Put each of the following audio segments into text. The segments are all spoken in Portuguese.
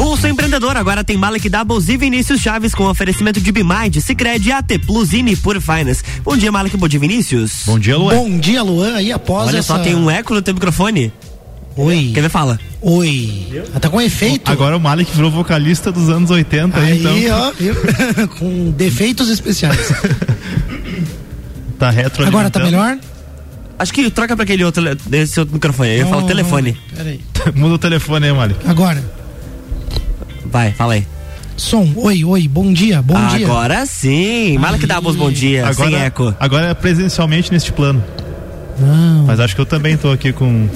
Pulso Empreendedor agora tem Malek Doubles e Vinícius Chaves com oferecimento de Bimind, Cicred, AT Plus e Nipur Finance. Bom dia, Malek, bom dia, Vinícius. Bom dia, Luan. Bom dia, Luan. Aí após Olha essa... só, tem um eco no teu microfone. Oi. Quer ver? Fala. Oi. Ah, tá com efeito. Agora o Malek virou vocalista dos anos 80, Aí, então. ó, viu? com defeitos especiais. Tá retro Agora tá melhor? Acho que troca pra aquele outro, esse outro microfone. Aí eu falo telefone. Peraí. Muda o telefone aí, Malek. Agora. Vai, fala aí. Som. Oi, oi. Bom dia. Bom dia. Agora sim. Malek Doubles, bom dia. sem Agora, eco. agora é presencialmente neste plano. Não, Mas acho que eu também tô aqui com.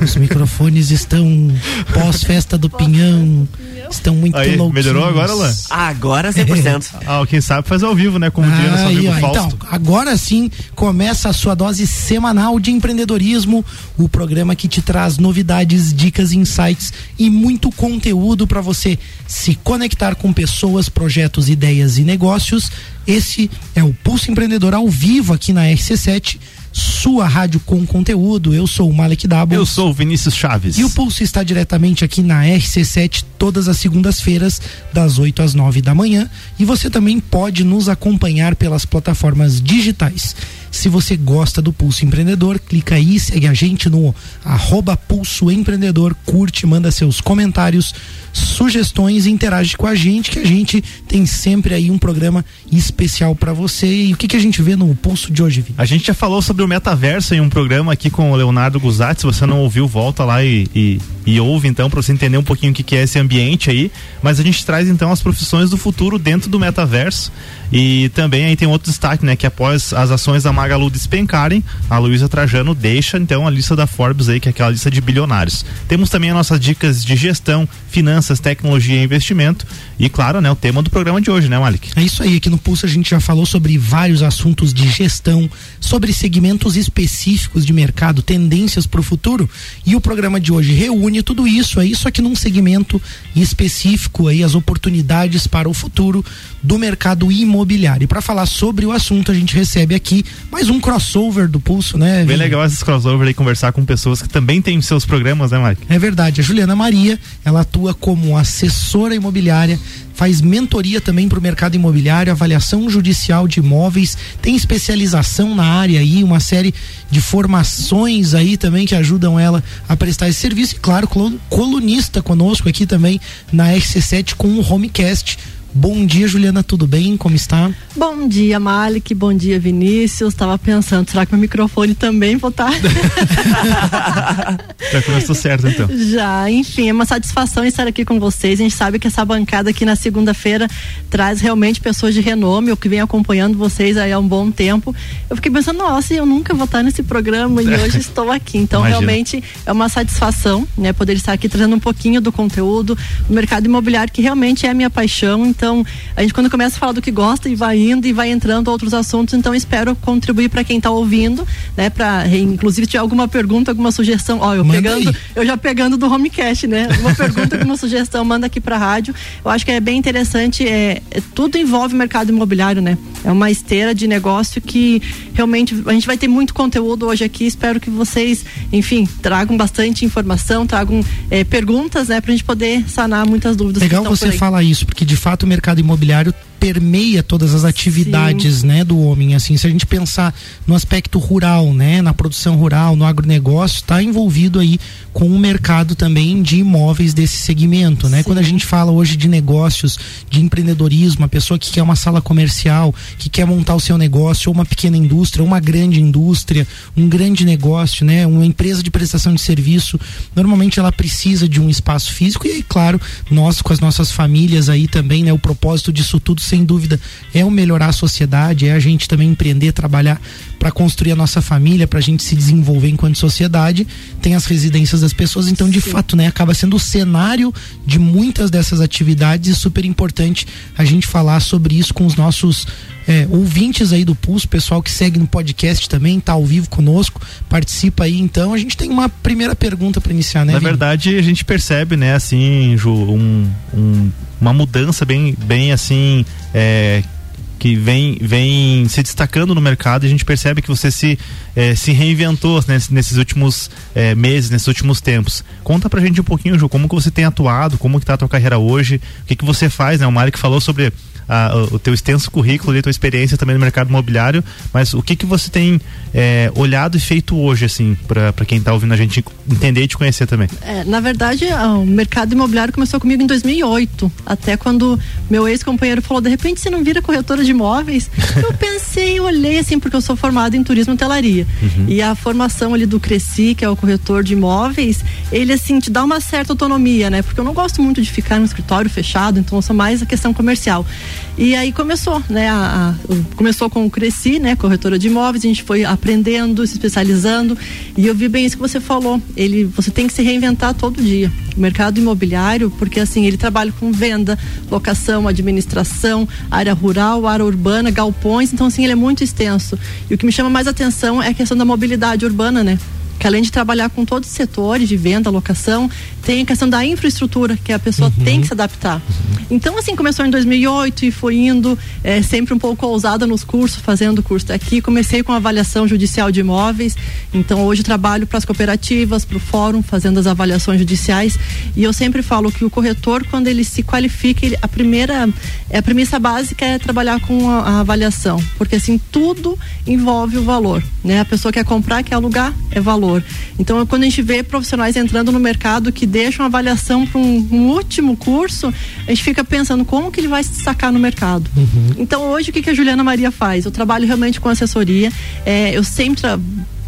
os microfones estão pós-festa do Pinhão. Estão muito Aí, louquinhos. melhorou agora, Luan? Agora 100%. Ah, quem sabe faz ao vivo, né? Como diria nosso Aí, amigo ó, Fausto. então, agora sim começa a sua dose semanal de empreendedorismo, o programa que te traz novidades, dicas, insights e muito conteúdo para você se conectar com pessoas, projetos, ideias e negócios. Esse é o Pulso Empreendedor ao vivo aqui na RC7, sua rádio com conteúdo. Eu sou o Malek Dabo. Eu sou o Vinícius Chaves. E o Pulso está diretamente aqui na RC7 todas as segundas-feiras, das 8 às 9 da manhã. E você também pode nos acompanhar pelas plataformas digitais. Se você gosta do Pulso Empreendedor, clica aí, segue a gente no arroba Pulso Empreendedor, curte, manda seus comentários, sugestões interage com a gente, que a gente tem sempre aí um programa especial para você. E o que, que a gente vê no Pulso de hoje, Vini? A gente já falou sobre o metaverso em um programa aqui com o Leonardo Guzatti. Se você não ouviu, volta lá e, e, e ouve então para você entender um pouquinho o que, que é esse ambiente aí. Mas a gente traz então as profissões do futuro dentro do metaverso. E também aí tem outro destaque, né? Que após as ações da Magalu despencarem, a Luísa Trajano deixa então a lista da Forbes aí, que é aquela lista de bilionários. Temos também as nossas dicas de gestão, finanças, tecnologia e investimento. E claro, né? O tema do programa de hoje, né, Malik? É isso aí, aqui no Pulso a gente já falou sobre vários assuntos de gestão, sobre segmentos específicos de mercado, tendências para o futuro. E o programa de hoje reúne tudo isso aí, só que num segmento específico aí, as oportunidades para o futuro do mercado imobiliário. E para falar sobre o assunto, a gente recebe aqui mais um crossover do Pulso, né? Bem legal esses crossover aí, conversar com pessoas que também têm seus programas, né, Malik? É verdade. A Juliana Maria, ela atua como assessora imobiliária, faz mentoria também para o mercado imobiliário, avaliação judicial de imóveis, tem especialização na área aí, uma série de formações aí também que ajudam ela a prestar esse serviço. E claro, colunista conosco aqui também na RC7 com o Homecast. Bom dia, Juliana, tudo bem? Como está? Bom dia, Malik. Bom dia, Vinícius. Tava pensando, será que meu microfone também vou estar? Já começou certo então. Já, enfim, é uma satisfação estar aqui com vocês. A gente sabe que essa bancada aqui na segunda-feira traz realmente pessoas de renome, eu que venho acompanhando vocês aí há um bom tempo. Eu fiquei pensando, nossa, eu nunca vou estar nesse programa e hoje estou aqui. Então, Imagina. realmente é uma satisfação, né, poder estar aqui trazendo um pouquinho do conteúdo do mercado imobiliário, que realmente é a minha paixão. Então, a gente quando começa a falar do que gosta e vai indo e vai entrando outros assuntos, então espero contribuir para quem está ouvindo, né, para inclusive se tiver alguma pergunta, alguma sugestão, ó, eu Manda pegando, aí. eu já pegando do Homecast, né? Uma pergunta, alguma sugestão, manda aqui pra rádio. Eu acho que é bem interessante, é, é- tudo envolve o mercado imobiliário, né? É uma esteira de negócio que realmente a gente vai ter muito conteúdo hoje aqui. Espero que vocês, enfim, tragam bastante informação, tragam é, perguntas, né, pra gente poder sanar muitas dúvidas. Legal você falar isso, porque de fato mercado imobiliário permeia todas as atividades, né, do homem, assim, se a gente pensar no aspecto rural, né, na produção rural, no agronegócio, está envolvido aí com o mercado também de imóveis desse segmento, né? Sim. Quando a gente fala hoje de negócios, de empreendedorismo, a pessoa que quer uma sala comercial, que quer montar o seu negócio, ou uma pequena indústria, ou uma grande indústria, um grande negócio, né, uma empresa de prestação de serviço, normalmente ela precisa de um espaço físico e aí, claro, nós com as nossas famílias aí também, né, o propósito disso tudo, sem dúvida, é o melhorar a sociedade, é a gente também empreender, trabalhar para construir a nossa família, para a gente se desenvolver enquanto sociedade. Tem as residências das pessoas, então de fato, né, acaba sendo o cenário de muitas dessas atividades e super importante a gente falar sobre isso com os nossos é, ouvintes aí do Pulso, pessoal que segue no podcast também, tá ao vivo conosco, participa aí. Então a gente tem uma primeira pergunta para iniciar, né? Na Vini? verdade, a gente percebe, né, assim, Ju, um, um- uma mudança bem, bem assim, é, que vem, vem se destacando no mercado e a gente percebe que você se, eh, se reinventou né, nesses últimos eh, meses, nesses últimos tempos. Conta pra gente um pouquinho, Ju, como que você tem atuado, como que tá a tua carreira hoje, o que que você faz, né? O Mário que falou sobre a, o teu extenso currículo e tua experiência também no mercado imobiliário, mas o que que você tem é, olhado e feito hoje, assim, para quem está ouvindo a gente entender e te conhecer também? É, na verdade, o mercado imobiliário começou comigo em 2008, até quando meu ex-companheiro falou, de repente você não vira corretora de imóveis? eu pensei, olhei assim, porque eu sou formada em turismo e telaria. Uhum. E a formação ali do Cresci, que é o corretor de imóveis, ele assim, te dá uma certa autonomia, né? Porque eu não gosto muito de ficar no escritório fechado, então eu sou mais a questão comercial. E aí começou, né? A, a, começou com o Cresci, né? Corretora de imóveis, a gente foi aprendendo, se especializando. E eu vi bem isso que você falou. Ele, você tem que se reinventar todo dia. O mercado imobiliário, porque assim, ele trabalha com venda, locação, administração, área rural, área urbana, galpões, então assim, ele é muito extenso. E o que me chama mais atenção é a questão da mobilidade urbana, né? Que além de trabalhar com todos os setores de venda, locação, tem a questão da infraestrutura, que a pessoa uhum. tem que se adaptar. Uhum. Então, assim, começou em 2008 e foi indo é, sempre um pouco ousada nos cursos, fazendo curso aqui. Comecei com avaliação judicial de imóveis, então hoje trabalho para as cooperativas, para o fórum, fazendo as avaliações judiciais. E eu sempre falo que o corretor, quando ele se qualifica, ele, a primeira, é, a premissa básica é trabalhar com a, a avaliação, porque assim, tudo envolve o valor, né? A pessoa quer comprar, quer alugar, é valor valor. Então, quando a gente vê profissionais entrando no mercado que deixam avaliação para um, um, último curso, a gente fica pensando como que ele vai se destacar no mercado. Uhum. Então, hoje, o que, que a Juliana Maria faz? Eu trabalho realmente com assessoria. É, eu sempre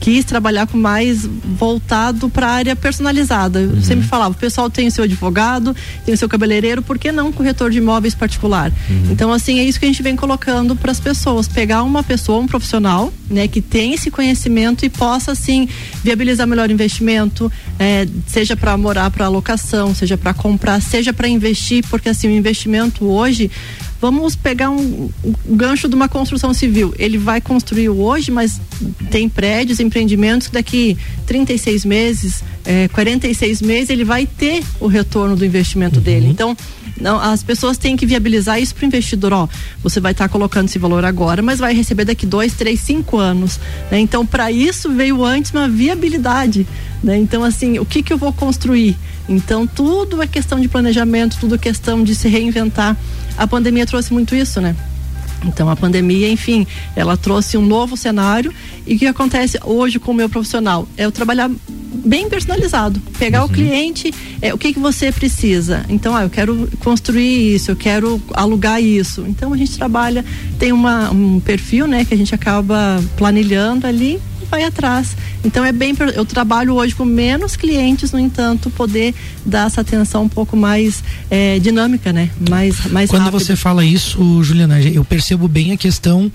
quis trabalhar com mais voltado para a área personalizada. Eu uhum. sempre falava, o pessoal tem o seu advogado, tem o seu cabeleireiro, por que não um corretor de imóveis particular? Uhum. Então, assim, é isso que a gente vem colocando para as pessoas, pegar uma pessoa, um profissional, né, que tem esse conhecimento e possa, assim, viabilizar melhor investimento, é, seja para morar para alocação, seja para comprar, seja para investir, porque assim, o investimento hoje Vamos pegar um, um, gancho de uma construção civil. Ele vai construir hoje, mas tem prédios, empreendimentos que daqui 36 meses, é, 46 meses, ele vai ter o retorno do investimento uhum. dele. Então, não, as pessoas têm que viabilizar isso para o investidor. Ó, você vai estar tá colocando esse valor agora, mas vai receber daqui dois, três, cinco anos. Né? Então, para isso veio antes uma viabilidade. Né? Então, assim, o que, que eu vou construir? Então, tudo é questão de planejamento, tudo é questão de se reinventar a pandemia trouxe muito isso, né? Então a pandemia, enfim, ela trouxe um novo cenário e o que acontece hoje com o meu profissional é eu trabalhar bem personalizado, pegar uhum. o cliente, é, o que que você precisa. Então, ah, eu quero construir isso, eu quero alugar isso. Então a gente trabalha, tem uma, um perfil, né, que a gente acaba planilhando ali vai atrás. Então é bem. Eu trabalho hoje com menos clientes, no entanto, poder dar essa atenção um pouco mais é, dinâmica, né? Mais, mais Quando rápido. você fala isso, Juliana, eu percebo bem a questão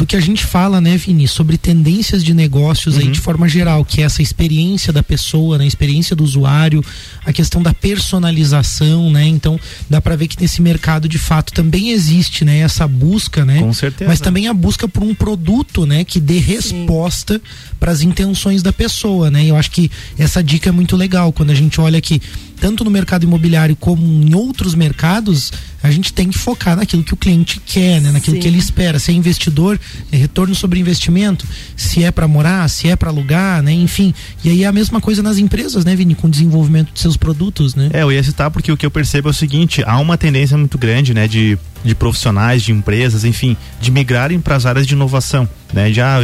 do que a gente fala, né, Vini, sobre tendências de negócios uhum. aí de forma geral, que é essa experiência da pessoa, né, a experiência do usuário, a questão da personalização, né? Então, dá para ver que nesse mercado de fato também existe, né, essa busca, né? Com certeza. Mas também a busca por um produto, né, que dê resposta para as intenções da pessoa, né? Eu acho que essa dica é muito legal quando a gente olha que tanto no mercado imobiliário como em outros mercados, a gente tem que focar naquilo que o cliente quer, né? naquilo Sim. que ele espera. Se é investidor, é retorno sobre investimento, se é para morar, se é para alugar, né? Enfim. E aí é a mesma coisa nas empresas, né, Vini, com o desenvolvimento de seus produtos, né? É, eu ia citar porque o que eu percebo é o seguinte, há uma tendência muito grande, né, de de profissionais, de empresas, enfim, de migrarem para as áreas de inovação, né? Já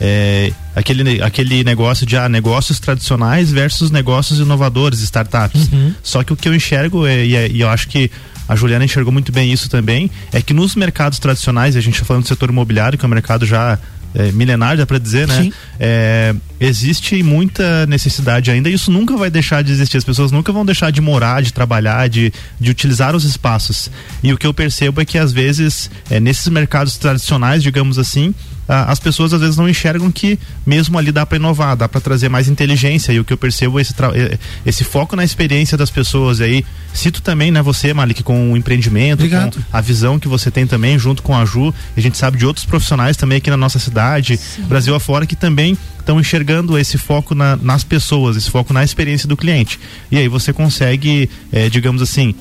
é, aquele, aquele negócio de ah, negócios tradicionais versus negócios inovadores, startups. Uhum. Só que o que eu enxergo é, e, é, e eu acho que a Juliana enxergou muito bem isso também, é que nos mercados tradicionais, a gente está falando do setor imobiliário, que é um mercado já é, milenar, dá para dizer, né? É, existe muita necessidade ainda e isso nunca vai deixar de existir. As pessoas nunca vão deixar de morar, de trabalhar, de, de utilizar os espaços. E o que eu percebo é que às vezes, é, nesses mercados tradicionais, digamos assim, as pessoas às vezes não enxergam que mesmo ali dá para inovar, dá para trazer mais inteligência e o que eu percebo é esse, é, esse foco na experiência das pessoas aí. Cito também, né, você, Malik, com o empreendimento, Obrigado. com a visão que você tem também junto com a Ju, a gente sabe de outros profissionais também aqui na nossa cidade, Sim. Brasil afora, que também estão enxergando esse foco na, nas pessoas, esse foco na experiência do cliente. E aí você consegue, é, digamos assim,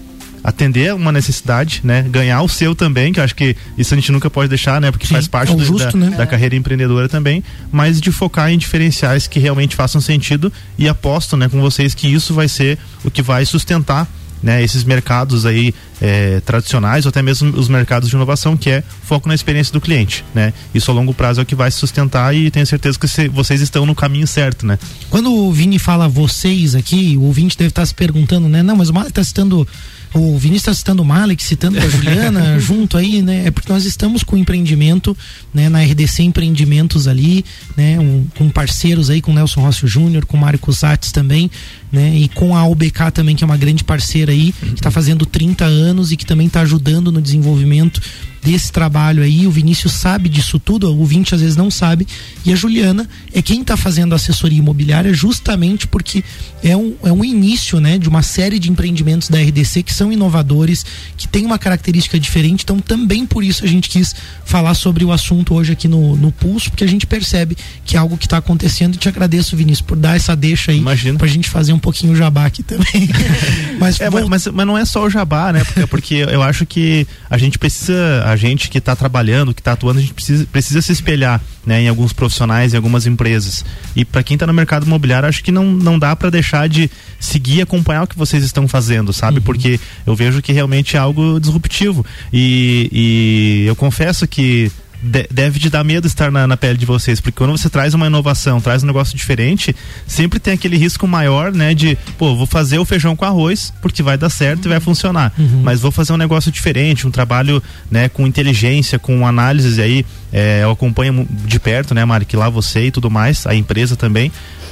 atender uma necessidade, né? Ganhar o seu também, que eu acho que isso a gente nunca pode deixar, né? Porque Sim, faz parte é do, justo, da, né? da, carreira empreendedora também, mas de focar em diferenciais que realmente façam sentido e aposto, né, com vocês que isso vai ser o que vai sustentar né, esses mercados aí é, tradicionais ou até mesmo os mercados de inovação que é foco na experiência do cliente, né? Isso a longo prazo é o que vai se sustentar e tenho certeza que se, vocês estão no caminho certo, né? Quando o Vini fala vocês aqui, o ouvinte deve estar se perguntando, né? Não, mas o Mário está citando o Vinícius está citando o Malik, citando a Juliana junto aí, né? É porque nós estamos com empreendimento, né? Na RDC Empreendimentos ali, né? Um, com parceiros aí, com Nelson Rossi Júnior, com Mário Cusatz também, né? E com a UBK também, que é uma grande parceira aí, que está fazendo 30 anos e que também está ajudando no desenvolvimento desse trabalho aí. O Vinícius sabe disso tudo, o ouvinte às vezes não sabe. E a Juliana é quem está fazendo a assessoria imobiliária justamente porque é um, é um início né, de uma série de empreendimentos da RDC que são inovadores, que tem uma característica diferente. Então, também por isso a gente quis falar sobre o assunto hoje aqui no, no Pulso, porque a gente percebe que é algo que está acontecendo. E te agradeço, Vinícius, por dar essa deixa aí para a gente fazer um pouquinho o jabá aqui também. mas, é, vou... mas, mas, não é só o jabá, né? Porque, porque eu acho que a gente precisa a gente que está trabalhando, que está atuando, a gente precisa, precisa se espelhar né, em alguns profissionais, em algumas empresas. E para quem está no mercado imobiliário, acho que não, não dá para deixar de seguir e acompanhar o que vocês estão fazendo, sabe? Uhum. Porque eu vejo que realmente é algo disruptivo. E, e eu confesso que deve de dar medo estar na, na, pele de vocês, porque quando você traz uma inovação, traz um negócio diferente, sempre tem aquele risco maior, né, de, pô, vou fazer o feijão com arroz, porque vai dar certo e vai funcionar, uhum. mas vou fazer um negócio diferente, um trabalho, né, com inteligência, com análises aí, é, eu acompanho de perto, né, Mari, que lá você e tudo mais, a empresa também,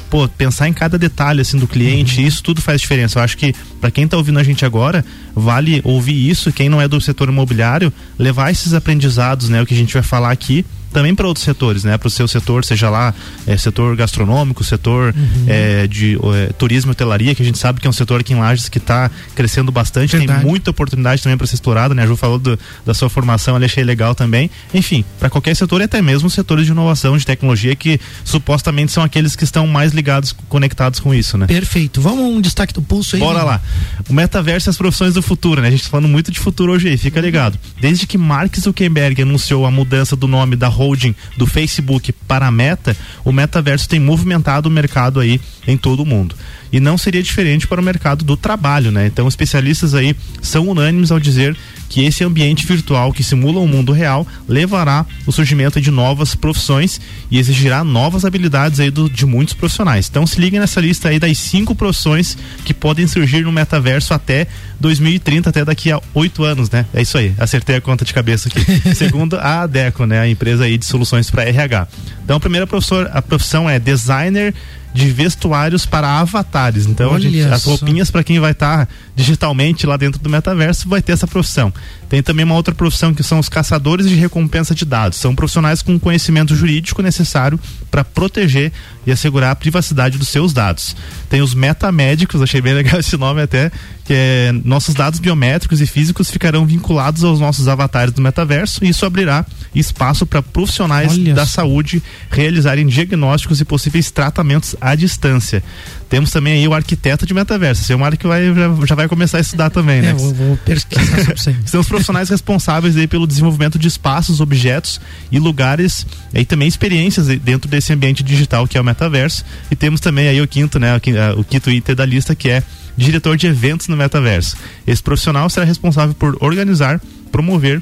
pô, pensar em cada detalhe assim do cliente, uhum. isso tudo faz diferença. Eu acho que para quem está ouvindo a gente agora, vale ouvir isso, quem não é do setor imobiliário, levar esses aprendizados, né, o que a gente vai falar aqui também para outros setores, né? Para o seu setor, seja lá é, setor gastronômico, setor uhum. é, de é, turismo e hotelaria, que a gente sabe que é um setor aqui em Lages que está crescendo bastante, Verdade. tem muita oportunidade também para ser explorado, né? A Ju falou do, da sua formação, eu achei legal também. Enfim, para qualquer setor e até mesmo setores de inovação, de tecnologia, que supostamente são aqueles que estão mais ligados, conectados com isso, né? Perfeito. Vamos um destaque do pulso aí. Bora lá. O metaverso e as profissões do futuro, né? A gente está falando muito de futuro hoje aí, fica ligado. Desde que Mark Zuckerberg anunciou a mudança do nome da holding do Facebook para a Meta, o metaverso tem movimentado o mercado aí em todo o mundo. E não seria diferente para o mercado do trabalho, né? Então, especialistas aí são unânimes ao dizer que esse ambiente virtual que simula o um mundo real levará o surgimento de novas profissões e exigirá novas habilidades aí do, de muitos profissionais. Então se liguem nessa lista aí das cinco profissões que podem surgir no metaverso até 2030, até daqui a oito anos, né? É isso aí, acertei a conta de cabeça aqui. Segundo a Adeco, né? A empresa aí de soluções para RH. Então a primeira professor, a profissão é designer de vestuários para avatares. Então, gente, as roupinhas para quem vai estar tá digitalmente lá dentro do metaverso vai ter essa profissão. Tem também uma outra profissão que são os caçadores de recompensa de dados. São profissionais com conhecimento jurídico necessário para proteger e assegurar a privacidade dos seus dados. Tem os metamédicos, achei bem legal esse nome até, que é nossos dados biométricos e físicos ficarão vinculados aos nossos avatares do metaverso e isso abrirá espaço para profissionais Olha da saúde realizarem diagnósticos e possíveis tratamentos à distância. Temos também aí o arquiteto de metaverso. Esse é uma área que vai, já, já vai começar a estudar também, né? É, vou, vou pesquisar sobre isso aí. São os profissionais responsáveis aí pelo desenvolvimento de espaços, objetos e lugares e também experiências dentro desse ambiente digital que é o metaverso. E temos também aí o quinto, né? O quinto item da lista que é diretor de eventos no metaverso. Esse profissional será responsável por organizar, promover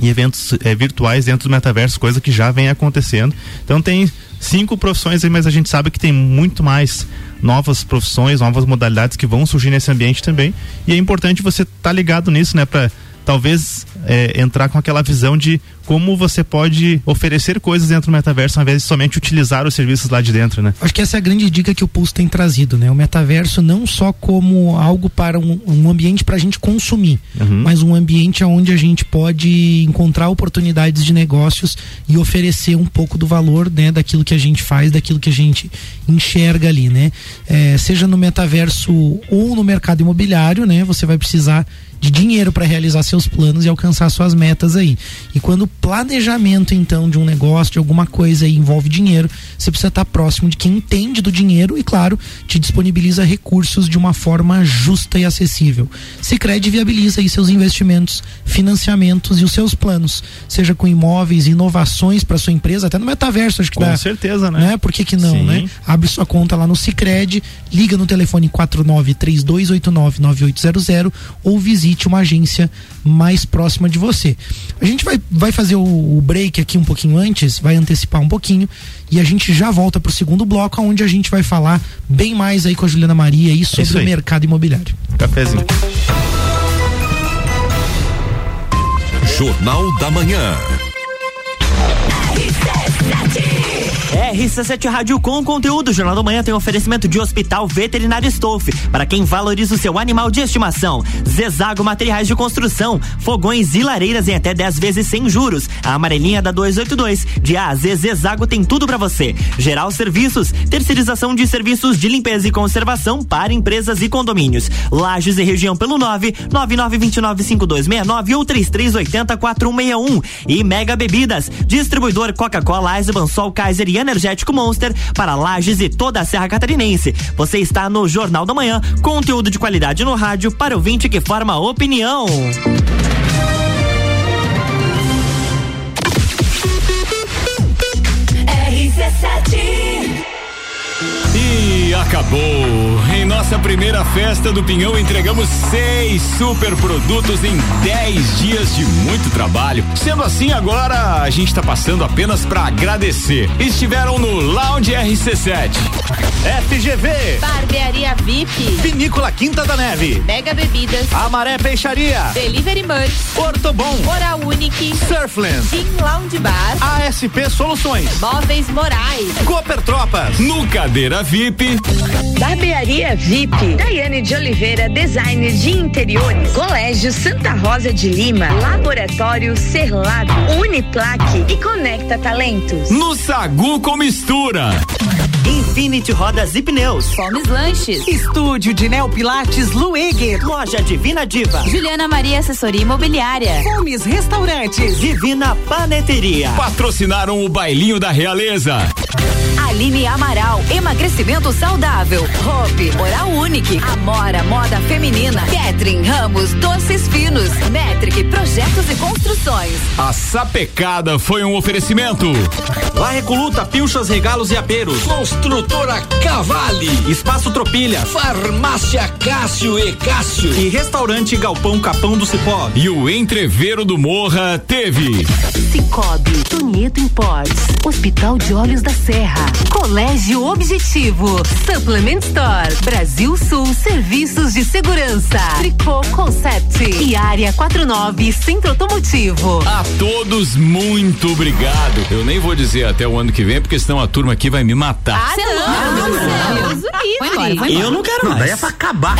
e eventos é, virtuais dentro do metaverso, coisa que já vem acontecendo. Então tem cinco profissões aí, mas a gente sabe que tem muito mais novas profissões, novas modalidades que vão surgir nesse ambiente também. E é importante você estar tá ligado nisso, né? Para talvez é, entrar com aquela visão de como você pode oferecer coisas dentro do metaverso ao invés de somente utilizar os serviços lá de dentro, né? Acho que essa é a grande dica que o Pulse tem trazido, né? O metaverso não só como algo para um, um ambiente para a gente consumir, uhum. mas um ambiente onde a gente pode encontrar oportunidades de negócios e oferecer um pouco do valor, né? Daquilo que a gente faz, daquilo que a gente enxerga ali, né? É, seja no metaverso ou no mercado imobiliário, né? Você vai precisar de dinheiro para realizar seus planos e alcançar suas metas aí. E quando planejamento então de um negócio, de alguma coisa e envolve dinheiro, você precisa estar próximo de quem entende do dinheiro e claro, te disponibiliza recursos de uma forma justa e acessível. Sicredi viabiliza aí seus investimentos, financiamentos e os seus planos, seja com imóveis, inovações para sua empresa, até no metaverso, acho que com dá. Com certeza, né? né? Por que que não, Sim. né? Abre sua conta lá no Sicredi, liga no telefone 4932899800 ou visite uma agência mais próxima de você. A gente vai, vai fazer o, o break aqui um pouquinho antes, vai antecipar um pouquinho e a gente já volta pro segundo bloco, onde a gente vai falar bem mais aí com a Juliana Maria aí sobre aí. o mercado imobiliário. Cafézinho. Jornal da Manhã. RC7 Rádio com conteúdo. Jornal da Manhã tem oferecimento de Hospital Veterinário Stolf. Para quem valoriza o seu animal de estimação. Zezago Materiais de Construção. Fogões e lareiras em até 10 vezes sem juros. A amarelinha da 282. De a Z, Zezago tem tudo para você. Geral Serviços. Terceirização de serviços de limpeza e conservação para empresas e condomínios. Lages e região pelo 9 99295269 ou 3380 4161. E Mega Bebidas. Distribuidor Coca-Cola, Eisenbahn, Sol, Kaiser e Energético Monster para Lages e toda a Serra Catarinense. Você está no Jornal da Manhã, conteúdo de qualidade no rádio para ouvinte que forma opinião. E acabou! Em nossa primeira festa do Pinhão entregamos seis super produtos em 10 dias de muito trabalho. Sendo assim, agora a gente está passando apenas para agradecer. Estiveram no Lounge RC7. FGV, Barbearia VIP, Vinícola Quinta da Neve, Mega Bebidas, Amaré Peixaria, Delivery Munch, Ortobon, Oral Unique, Surfland, Gin Lounge Bar, ASP Soluções, Móveis Morais, Cooper Tropas, No Cadeira VIP, Barbearia VIP, Daiane de Oliveira, designer de interiores, Colégio Santa Rosa de Lima, Laboratório Serlado, Uniplaque. E Conecta Talentos. no Sagu com Mistura. Infinity Rodas e Pneus. Fomes Lanches, Estúdio de Neopilates Lueger, Loja Divina Diva. Juliana Maria Assessoria Imobiliária, Fomes Restaurantes, Divina Paneteria. Patrocinaram o Bailinho da Realeza. Aline Amaral, emagrecimento saudável, Hope, Oral Unique, Amora, moda feminina, Catherine Ramos, doces finos, Metric, projetos e construções. A sapecada foi um oferecimento. La Recoluta, Pilchas, Regalos e Aperos, Construtora Cavale, Espaço Tropilha, Farmácia Cássio e Cássio e Restaurante Galpão Capão do Cipó. E o entreveiro do Morra teve. Cicobi, Tonieto Imports, Hospital de Olhos da Serra, Colégio Objetivo, Supplement Store, Brasil Sul Serviços de Segurança, Tricô Concept e Área 49 Centro Automotivo. A todos, muito obrigado. Eu nem vou dizer até o ano que vem, porque senão a turma aqui vai me matar. Ah, não, Deus. Eu não quero mais. Daí é pra acabar.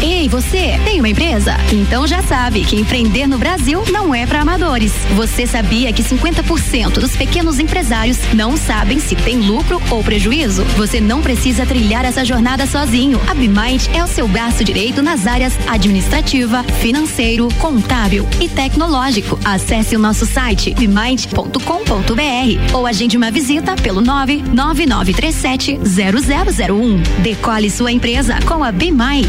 Ei, você, tem uma empresa? Então já sabe que empreender no Brasil não é para amadores. Você sabia que 50% dos pequenos empresários não sabem se tem lucro ou prejuízo? Você não precisa trilhar essa jornada sozinho. A BMind é o seu braço direito nas áreas administrativa, financeiro, contábil e tecnológico. Acesse o nosso site bmind.com.br ou agende uma visita pelo 99937 0001. Decole sua empresa com a BMind.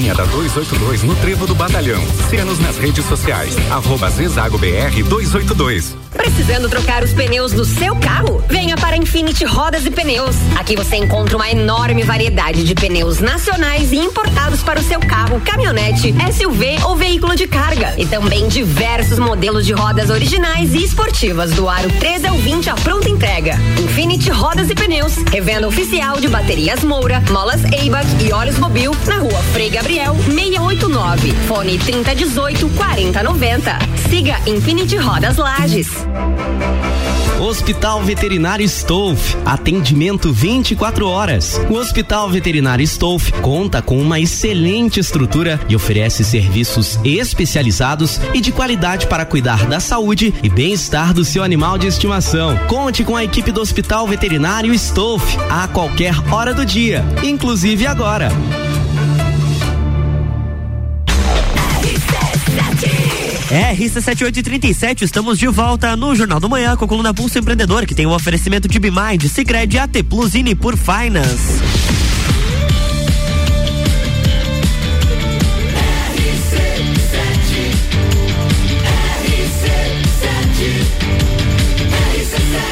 A amarelinha da 282 no Trevo do Batalhão. Siga-nos nas redes sociais, arroba Zezago BR 282. Precisando trocar os pneus do seu carro? Venha para Infinity Rodas e Pneus. Aqui você encontra uma enorme variedade de pneus nacionais e importados para o seu carro, caminhonete, SUV ou veículo de carga. E também diversos modelos de rodas originais e esportivas do aro 13 ao 20 a pronta entrega. Infinity Rodas e Pneus, revenda oficial de baterias Moura, molas Eibach e óleos Mobil na rua Frei Gabriel 689. Fone 3018 4090. Siga Infinity Rodas Lages. Hospital Veterinário Stolf, atendimento 24 horas. O Hospital Veterinário Stolf conta com uma excelente estrutura e oferece serviços especializados e de qualidade para cuidar da saúde e bem-estar do seu animal de estimação. Conte com a equipe do Hospital Veterinário Stolf a qualquer hora do dia, inclusive agora. RC7837, estamos de volta no Jornal do Manhã com a coluna Pulso Empreendedor, que tem o um oferecimento de Bimind, Cicred, AT Plus e por Finance.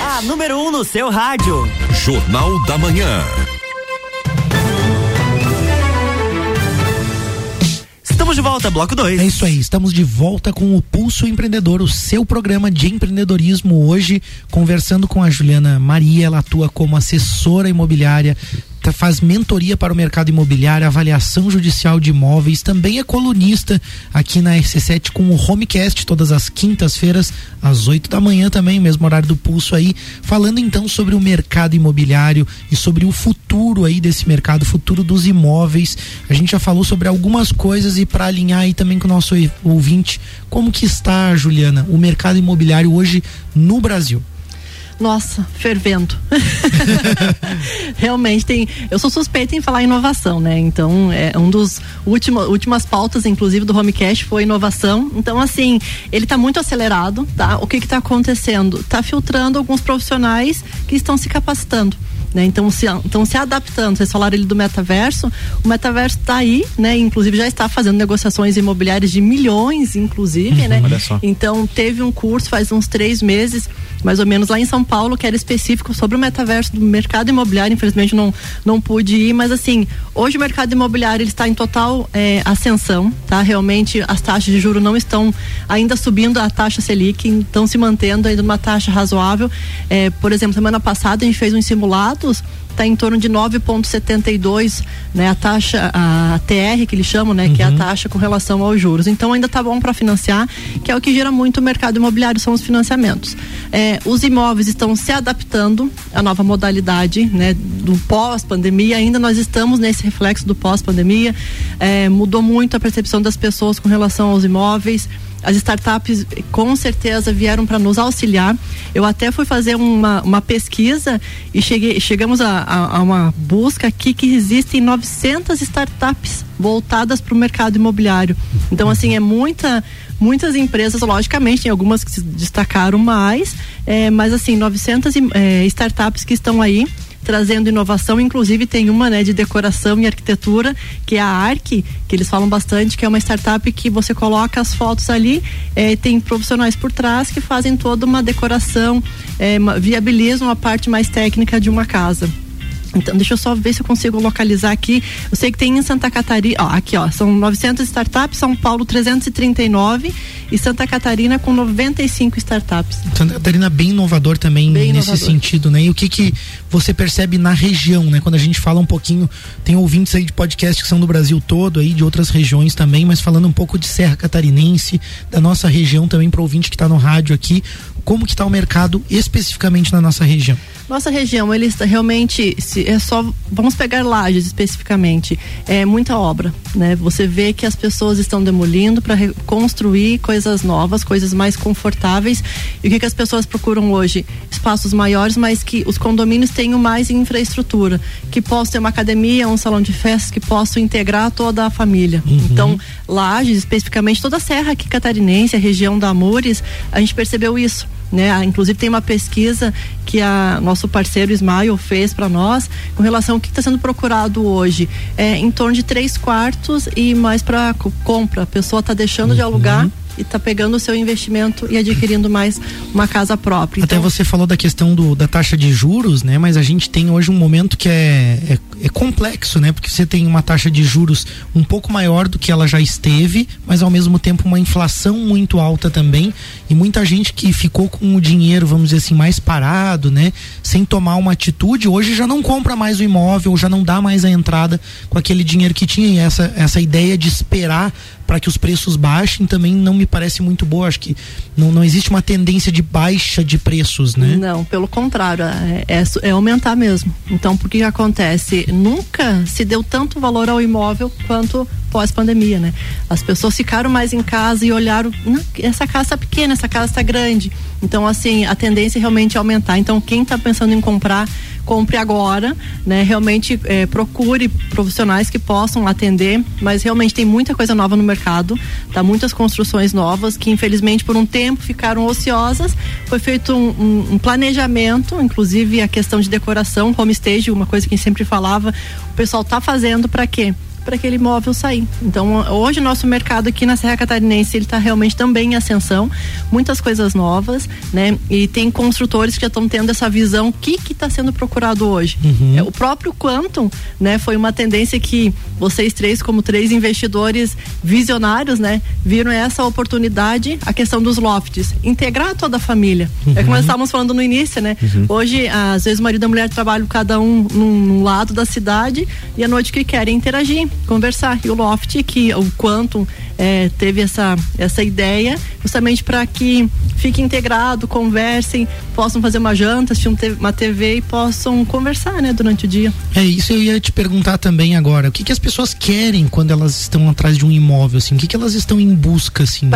A número 1 um no seu rádio. Jornal da Manhã. Estamos de volta, bloco 2. É isso aí, estamos de volta com o Pulso Empreendedor, o seu programa de empreendedorismo hoje, conversando com a Juliana Maria, ela atua como assessora imobiliária, faz mentoria para o mercado imobiliário, avaliação judicial de imóveis, também é colunista aqui na RC7 com o Homecast todas as quintas-feiras às 8 da manhã também, mesmo horário do pulso aí, falando então sobre o mercado imobiliário e sobre o futuro aí desse mercado, futuro dos imóveis. A gente já falou sobre algumas coisas e para alinhar aí também com o nosso ouvinte, como que está, Juliana, o mercado imobiliário hoje no Brasil? Nossa, fervendo. Realmente tem. Eu sou suspeita em falar inovação, né? Então, é um dos últimos últimas pautas, inclusive, do Homecast foi inovação. Então, assim, ele está muito acelerado, tá? O que está acontecendo? Está filtrando alguns profissionais que estão se capacitando. Né? Então, se, então, se adaptando, vocês falaram ele do metaverso, o metaverso está aí, né? Inclusive já está fazendo negociações imobiliárias de milhões, inclusive, uhum, né? Olha só. Então, teve um curso faz uns três meses, mais ou menos, lá em São Paulo, que era específico sobre o metaverso do mercado imobiliário. Infelizmente não, não pude ir, mas assim, hoje o mercado imobiliário ele está em total é, ascensão, tá? Realmente as taxas de juro não estão ainda subindo a taxa Selic, estão se mantendo ainda numa taxa razoável. É, por exemplo, semana passada a gente fez um simulado está em torno de 9,72, né? A taxa, a TR que eles chamam, né? Uhum. Que é a taxa com relação aos juros. Então ainda está bom para financiar, que é o que gera muito o mercado imobiliário, são os financiamentos. É, os imóveis estão se adaptando à nova modalidade, né? Do pós-pandemia, ainda nós estamos nesse reflexo do pós-pandemia. É, mudou muito a percepção das pessoas com relação aos imóveis as startups com certeza vieram para nos auxiliar. Eu até fui fazer uma, uma pesquisa e cheguei, chegamos a, a, a uma busca aqui que existem 900 startups voltadas para o mercado imobiliário. Então, assim, é muita muitas empresas, logicamente, tem algumas que se destacaram mais, é, mas assim, 900 é, startups que estão aí trazendo inovação, inclusive tem uma né, de decoração e arquitetura, que é a ARC, que eles falam bastante, que é uma startup que você coloca as fotos ali, eh, tem profissionais por trás que fazem toda uma decoração, eh, viabilizam a parte mais técnica de uma casa. Então, deixa eu só ver se eu consigo localizar aqui. Eu sei que tem em Santa Catarina, ó, aqui, ó, são 900 startups, São Paulo 339 e Santa Catarina com 95 startups. Santa Catarina bem inovador também bem nesse inovador. sentido, né? E o que que você percebe na região, né? Quando a gente fala um pouquinho, tem ouvintes aí de podcast que são do Brasil todo aí, de outras regiões também, mas falando um pouco de Serra Catarinense, da nossa região também para o ouvinte que está no rádio aqui, como que está o mercado especificamente na nossa região? Nossa região, ele está realmente, se, é só, vamos pegar lajes especificamente, é muita obra, né? Você vê que as pessoas estão demolindo para reconstruir coisas novas, coisas mais confortáveis. E o que, que as pessoas procuram hoje? Espaços maiores, mas que os condomínios tenham mais infraestrutura, que possam ter uma academia, um salão de festas, que possam integrar toda a família. Uhum. Então, lajes, especificamente toda a Serra aqui catarinense, a região da Amores, a gente percebeu isso né? Ah, Inclusive tem uma pesquisa que a nosso parceiro Smile fez para nós com relação ao que está sendo procurado hoje. É em torno de três quartos e mais para compra. A pessoa está deixando de alugar e está pegando o seu investimento e adquirindo mais uma casa própria. Até você falou da questão do, da taxa de juros, né? Mas a gente tem hoje um momento que é, é, é complexo, né? Porque você tem uma taxa de juros um pouco maior do que ela já esteve, mas ao mesmo tempo uma inflação muito alta também. E muita gente que ficou com o dinheiro, vamos dizer assim, mais parado, né? Sem tomar uma atitude, hoje já não compra mais o imóvel, já não dá mais a entrada com aquele dinheiro que tinha. E essa, essa ideia de esperar para que os preços baixem também não me parece muito boa. Acho que não, não existe uma tendência de baixa de preços, né? Não, pelo contrário, é, é, é aumentar mesmo. Então, por que acontece? Nunca se deu tanto valor ao imóvel quanto pós-pandemia, né? As pessoas ficaram mais em casa e olharam, "Não, essa casa está pequena, essa casa está grande. Então, assim, a tendência é realmente aumentar. Então, quem está pensando em comprar, compre agora, né? Realmente eh, procure profissionais que possam atender, mas realmente tem muita coisa nova no mercado, tá? Muitas construções novas que infelizmente por um tempo ficaram ociosas. Foi feito um, um- um planejamento, inclusive a questão de decoração, homestage, uma coisa que a gente sempre falava, o pessoal tá fazendo para quê? Para aquele imóvel sair. Então, hoje o nosso mercado aqui na Serra Catarinense, ele está realmente também em ascensão, muitas coisas novas, né? E tem construtores que já estão tendo essa visão, o que que está sendo procurado hoje? É, o próprio Quantum, né, foi uma tendência que vocês três como três investidores visionários, né, viram essa oportunidade, a questão dos lofts, integrar toda a família. É como nós estávamos falando no início, né? Hoje, às vezes o marido e a mulher trabalham cada um num, num lado da cidade e à noite que querem interagir, conversar. E o loft, que o Quantum eh, teve essa, essa ideia, justamente para que fique integrado, conversem, possam fazer uma janta, assistir um uma TV e possam conversar, né, durante o dia. É isso eu ia te perguntar também agora. O que, que as pessoas querem quando elas estão atrás de um imóvel, assim? O que, que elas estão em busca, assim? né?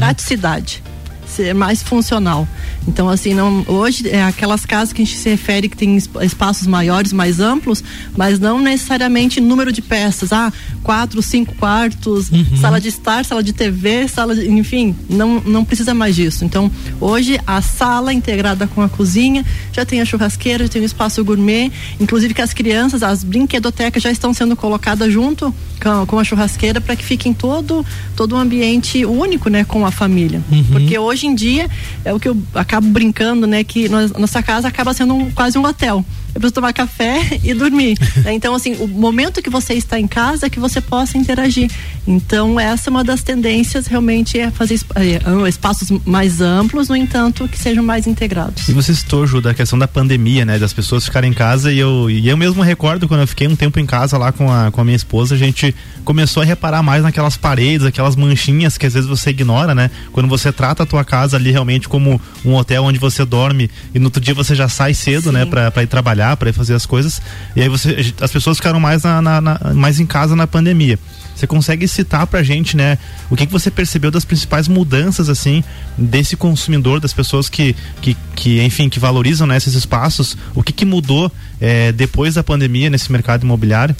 Ser mais funcional. Então, assim, não, hoje é aquelas casas que a gente se refere que tem es- espaços maiores, mais amplos, mas não necessariamente número de peças. Ah, quatro, cinco quartos, sala de estar, sala de TV, sala de, enfim, não, não precisa mais disso. Então, hoje a sala integrada com a cozinha, já tem a churrasqueira, já tem o espaço gourmet, inclusive que as crianças, as brinquedotecas já estão sendo colocadas junto com, com a churrasqueira para que fiquem todo todo um ambiente único, né, com a família. Porque hoje em dia é o que eu acabo brincando, né, que nós- nossa casa acaba sendo um- quase um hotel. Eu preciso tomar café e dormir. né? Então, assim, o momento que você está em casa é que você possa interagir. Então, essa é uma das tendências realmente é fazer é, am- espaços mais amplos, no entanto, que sejam mais integrados. E você citou, Ju, da questão da pandemia, né? Das pessoas ficarem em casa e eu, e eu mesmo recordo quando eu fiquei um tempo em casa lá com a, com a minha esposa, a gente começou a reparar mais naquelas paredes, aquelas manchinhas que às vezes você ignora, né? Quando você trata a tua casa ali realmente como um hotel onde você dorme e no outro dia você já sai cedo, né? Pra, pra ir trabalhar, pra ir fazer as coisas. E aí você, as pessoas ficaram mais, na, na- na- mais em casa na pandemia. Você consegue citar pra gente, né, o que, que você percebeu das principais mudanças, assim, desse consumidor, das pessoas que, que, que enfim, que valorizam né, esses espaços? O que, que mudou eh, depois da pandemia nesse mercado imobiliário?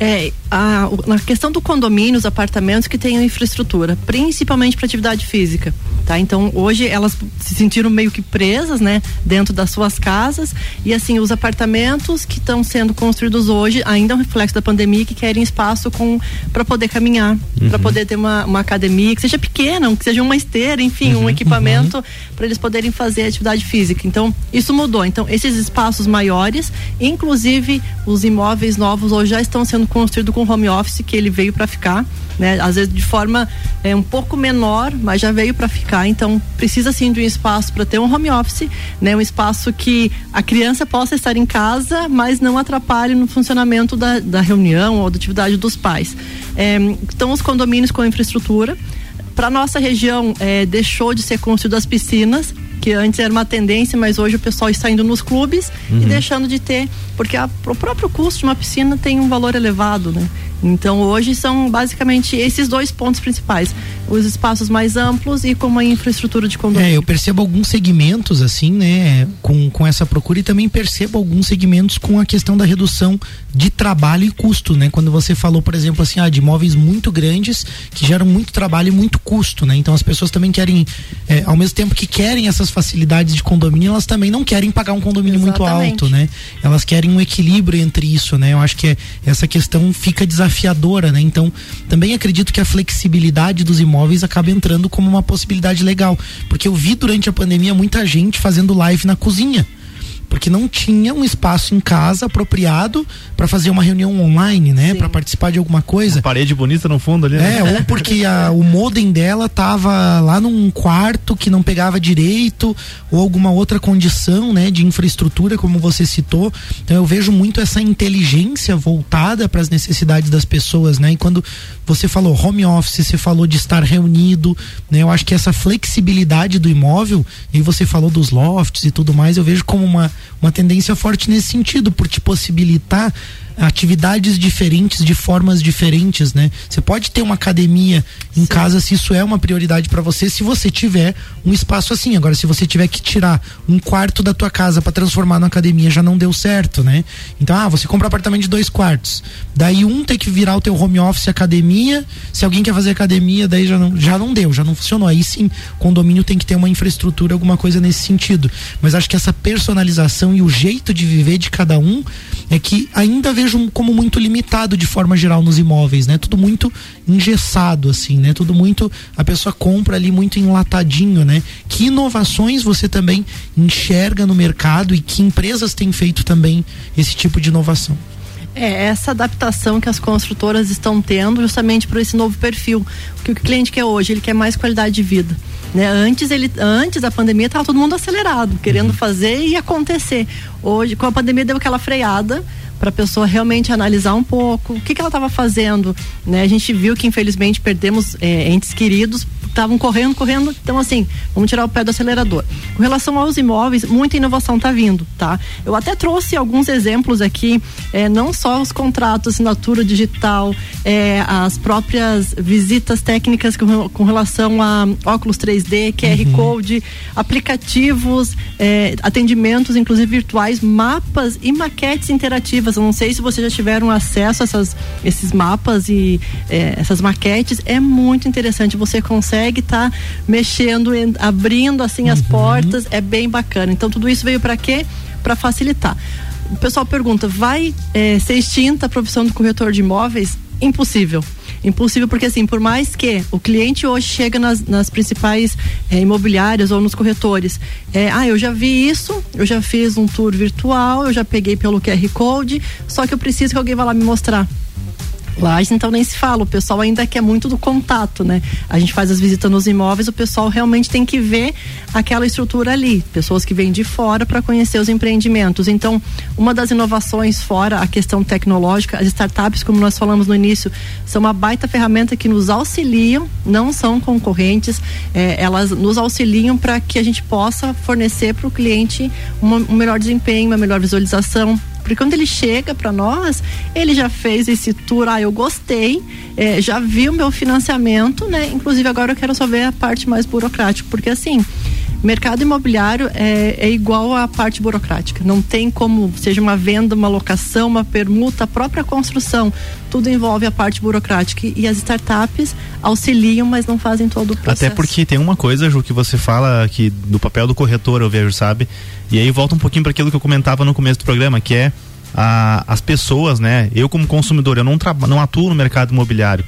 É, a, na questão do condomínio, os apartamentos que tenham infraestrutura, principalmente para atividade física, tá? Então, hoje elas se sentiram meio que presas, né, dentro das suas casas, e assim, os apartamentos que estão sendo construídos hoje, ainda é um reflexo da pandemia, que querem espaço com para poder caminhar, para poder ter uma, uma academia que seja pequena, que seja uma esteira, enfim, um equipamento para eles poderem fazer atividade física. Então, isso mudou. Então, esses espaços maiores, inclusive os imóveis novos hoje já estão sendo construídos com home office, que ele veio para ficar, né? Às vezes de forma é, um pouco menor, mas já veio para ficar. Então, precisa sim de um espaço para ter um home office, né? Um espaço que a criança possa estar em casa, mas não atrapalhe no funcionamento da, da reunião ou da atividade dos pais. É, então, os condomínios com infraestrutura para nossa região eh, deixou de ser construídas as piscinas que antes era uma tendência, mas hoje o pessoal está indo nos clubes e Uhum. deixando de ter, porque a- o próprio custo de uma piscina tem um valor elevado, né? Então hoje são basicamente esses dois pontos principais: os espaços mais amplos e com uma infraestrutura de condomínio. É, eu percebo alguns segmentos assim, né, com, com essa procura e também percebo alguns segmentos com a questão da redução de trabalho e custo, né? Quando você falou, por exemplo, assim, ah, de imóveis muito grandes que geram muito trabalho e muito custo, né? Então as pessoas também querem, é, ao mesmo tempo que querem essas facilidades de condomínio, elas também não querem pagar um condomínio muito alto, né? Elas querem um equilíbrio entre isso, né? Eu acho que é, essa questão fica desafiadora, né? Então também acredito que a flexibilidade dos imóveis acaba entrando como uma possibilidade legal, porque eu vi durante a pandemia muita gente fazendo live na cozinha porque não tinha um espaço em casa apropriado para fazer uma reunião online, né, para participar de alguma coisa. Uma parede bonita no fundo ali. Né? É, ou porque a, o modem dela tava lá num quarto que não pegava direito ou alguma outra condição, né, de infraestrutura, como você citou. Então eu vejo muito essa inteligência voltada para as necessidades das pessoas, né? E quando você falou home office, você falou de estar reunido, né? Eu acho que essa flexibilidade do imóvel e você falou dos lofts e tudo mais, eu vejo como uma uma tendência forte nesse sentido, por te possibilitar atividades diferentes de formas diferentes, né? Você pode ter uma academia em Sim. casa se isso é uma prioridade para você, se você tiver um espaço assim. Agora, se você tiver que tirar um quarto da tua casa para transformar numa academia, já não deu certo, né? Então, ah, você compra um apartamento de dois quartos. Daí um tem que virar o teu home office academia. Se alguém quer fazer academia, daí já não, já não deu, já não funcionou. Aí sim, condomínio tem que ter uma infraestrutura, alguma coisa nesse sentido. Mas acho que essa personalização e o jeito de viver de cada um é que ainda vejo como muito limitado de forma geral nos imóveis, né? Tudo muito engessado, assim, né? Tudo muito. A pessoa compra ali muito enlatadinho, né? Que inovações você também enxerga no mercado e que empresas têm feito também esse tipo de inovação? É essa adaptação que as construtoras estão tendo justamente para esse novo perfil. O que o cliente quer hoje, ele quer mais qualidade de vida. Né? Antes, ele, antes da pandemia, estava todo mundo acelerado, querendo uhum. fazer e acontecer. Hoje, com a pandemia, deu aquela freada para a pessoa realmente analisar um pouco o que, que ela estava fazendo. Né? A gente viu que, infelizmente, perdemos é, entes queridos estavam correndo, correndo. Então, assim, vamos tirar o pé do acelerador. Com relação aos imóveis, muita inovação está vindo, tá? Eu até trouxe alguns exemplos aqui, é, não só os contratos, assinatura digital, é, as próprias visitas técnicas com, com, relação a óculos 3D, QR uhum. Code, aplicativos, é, atendimentos, inclusive virtuais, mapas e maquetes interativas. Eu não sei se vocês já tiveram acesso a essas, esses mapas e é, essas maquetes. É muito interessante. Você consegue consegue estar tá mexendo, abrindo assim as uhum. portas, é bem bacana. Então tudo isso veio para quê? Para facilitar. O pessoal pergunta: vai é, ser extinta a profissão do corretor de imóveis? Impossível. Impossível porque assim, por mais que o cliente hoje chega nas, nas principais é, imobiliárias ou nos corretores, é, ah, eu já vi isso, eu já fiz um tour virtual, eu já peguei pelo QR Code, só que eu preciso que alguém vá lá me mostrar. Lages, então nem se fala, o pessoal ainda quer muito do contato, né? A gente faz as visitas nos imóveis, o pessoal realmente tem que ver aquela estrutura ali, pessoas que vêm de fora para conhecer os empreendimentos. Então, uma das inovações fora a questão tecnológica, as startups, como nós falamos no início, são uma baita ferramenta que nos auxiliam, não são concorrentes, é, elas nos auxiliam para que a gente possa fornecer para o cliente um, um melhor desempenho, uma melhor visualização, porque quando ele chega para nós, ele já fez esse tour, ah, eu gostei, é, já vi o meu financiamento, né? Inclusive agora eu quero só ver a parte mais burocrática, porque assim, mercado imobiliário é, é, igual à parte burocrática. Não tem como, seja uma venda, uma locação, uma permuta, a própria construção. Tudo envolve a parte burocrática. E as startups auxiliam, mas não fazem todo o processo. Até porque tem uma coisa, Ju, que você fala que do papel do corretor, eu vejo, sabe? E aí volta um pouquinho para aquilo que eu comentava no começo do programa, que é a, as pessoas, né? Eu como consumidor, eu não, não atuo no mercado imobiliário.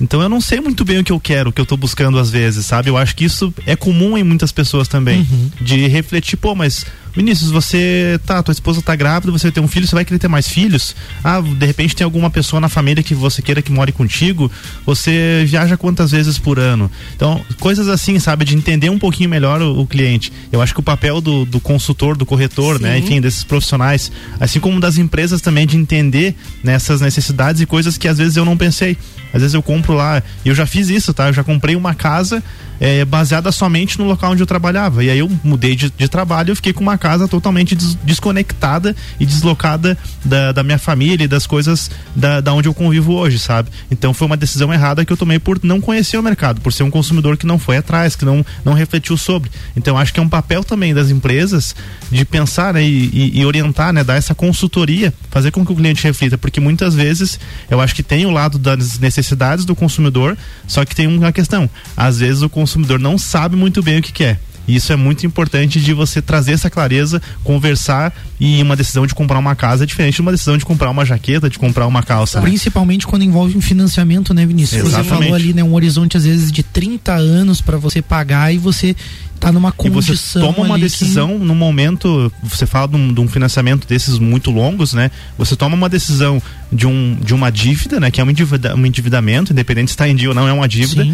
Então eu não sei muito bem o que eu quero, o que eu tô buscando às vezes, sabe? Eu acho que isso é comum em muitas pessoas também. Uhum. De refletir, pô, mas Vinícius, você tá, tua esposa tá grávida, você tem um filho, você vai querer ter mais filhos? Ah, de repente tem alguma pessoa na família que você queira que more contigo? Você viaja quantas vezes por ano? Então, coisas assim, sabe, de entender um pouquinho melhor o, o cliente. Eu acho que o papel do, do consultor, do corretor, né, Sim. né, enfim, desses profissionais, assim como das empresas também de entender nessas necessidades e coisas que às vezes eu não pensei. Às vezes eu compro lá, e eu já fiz isso, tá? Eu já comprei uma casa é, baseada somente no local onde eu trabalhava. E aí eu mudei de, de trabalho, eu fiquei com uma casa totalmente des- desconectada e deslocada da, da minha família e das coisas da, da onde eu convivo hoje, sabe? Então foi uma decisão errada que eu tomei por não conhecer o mercado, por ser um consumidor que não foi atrás, que não, não refletiu sobre. Então acho que é um papel também das empresas de pensar né, e, e- e orientar, né, dar essa consultoria, fazer com que o cliente reflita, porque muitas vezes eu acho que tem o lado das necessidades do consumidor, só que tem uma questão. Às vezes o consumidor não sabe muito bem o que quer. E isso é muito importante de você trazer essa clareza, conversar e uma decisão de comprar uma casa é diferente de uma decisão de comprar uma jaqueta, de comprar uma calça. né? Principalmente quando envolve um financiamento, né, Vinícius? Você Exatamente. falou ali, né, um horizonte às vezes de 30 anos para você pagar e você tá numa E você condição toma uma decisão no momento, você fala de um, de um financiamento desses muito longos, né? Você toma uma decisão de, um, de uma dívida, né? Que é um, endivida- um endividamento, independente se está em dia ou não, é uma dívida.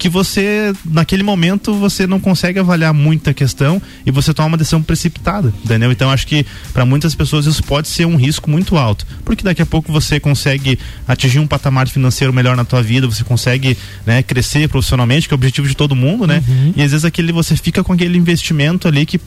Que você, naquele momento, você não consegue avaliar muita questão e você toma uma decisão precipitada, entendeu? Então acho que para muitas pessoas isso pode ser um risco muito alto, porque daqui a pouco você consegue atingir um patamar financeiro melhor na tua vida, você consegue né, crescer profissionalmente, que é o objetivo de todo mundo, né? E às vezes aquele você fica com aquele investimento ali que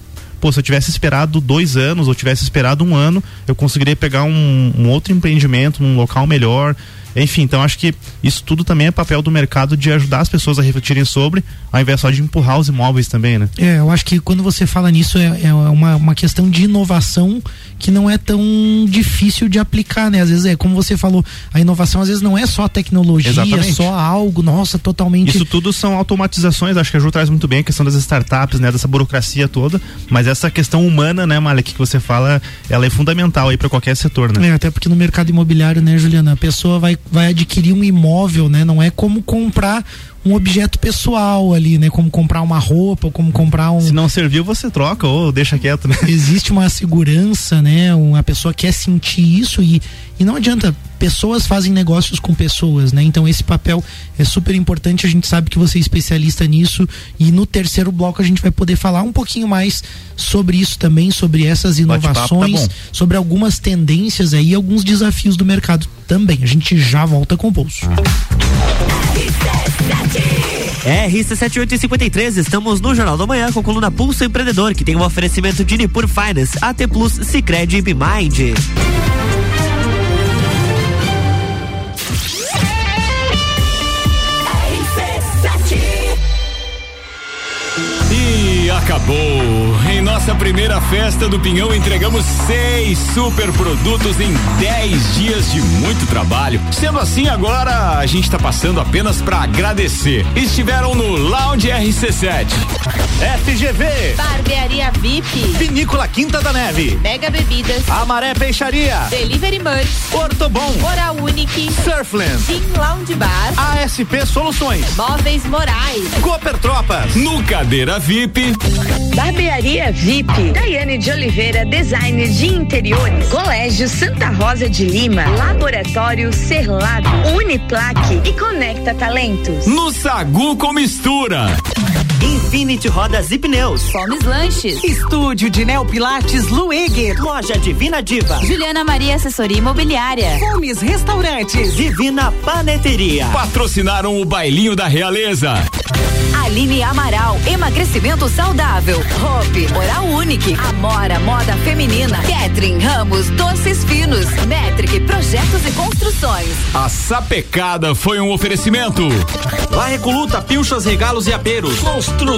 pô, se eu tivesse esperado dois anos ou tivesse esperado um ano, eu conseguiria pegar um, um outro empreendimento num local melhor. Enfim, então acho que isso tudo também é papel do mercado de ajudar as pessoas a refletirem sobre, ao invés só de empurrar os imóveis também, né? É, eu acho que quando você fala nisso é, é uma, uma questão de inovação que não é tão difícil de aplicar, né? Às vezes é como você falou, a inovação às vezes não é só tecnologia, Exatamente. só algo, nossa, totalmente. Isso tudo são automatizações, acho que a Ju traz muito bem a questão das startups, né, dessa burocracia toda, mas essa questão humana, né, Malek, que você fala, ela é fundamental aí para qualquer setor, né? É, até porque no mercado imobiliário, né, Juliana, a pessoa vai, vai adquirir um imóvel, né? Não é como comprar um objeto pessoal ali, né? Como comprar uma roupa, como comprar um. Se não serviu, você troca ou deixa quieto, né? Existe uma segurança, né? Uma pessoa quer sentir isso e, e não adianta. Pessoas fazem negócios com pessoas, né? Então esse papel é super importante. A gente sabe que você é especialista nisso e no terceiro bloco a gente vai poder falar um pouquinho mais sobre isso também, sobre essas tá inovações, bom. sobre algumas tendências aí, alguns desafios do mercado também. A gente já volta com o bolso. RC7853, estamos no Jornal da Manhã com a coluna Pulso Empreendedor, que tem um oferecimento de Nipur Finance, AT Plus, Cicred e Bimind. Acabou. Nossa primeira festa do Pinhão entregamos seis super produtos em 10 dias de muito trabalho. Sendo assim, agora a gente está passando apenas para agradecer. Estiveram no Lounge RC7. FGV. Barbearia VIP. Vinícola Quinta da Neve. Mega Bebidas. Amaré Peixaria. Delivery Munch. Ortobon. Oral Unique. Surfland. Gin Lounge Bar. ASP Soluções. Móveis Morais. Cooper Tropas. No Cadeira VIP. Barbearia VIP. Daiane de Oliveira, designer de interiores. Colégio Santa Rosa de Lima. Laboratório Serlado. Uniplaque e Conecta Talentos. No Sagu com Mistura. Infinity Rodas e Pneus. Fomes Lanches. Estúdio de Neopilates Lueger. Loja Divina Diva. Juliana Maria Assessoria Imobiliária. Fomes Restaurantes. Divina Paneteria. Patrocinaram o Bailinho da Realeza. Aline Amaral, emagrecimento saudável. Hope, Oral Unique, Amora, moda feminina. Catherine Ramos, doces finos. Metric, projetos e construções. A sapecada foi um oferecimento. La Recoluta, Pilchas, Regalos e Aperos.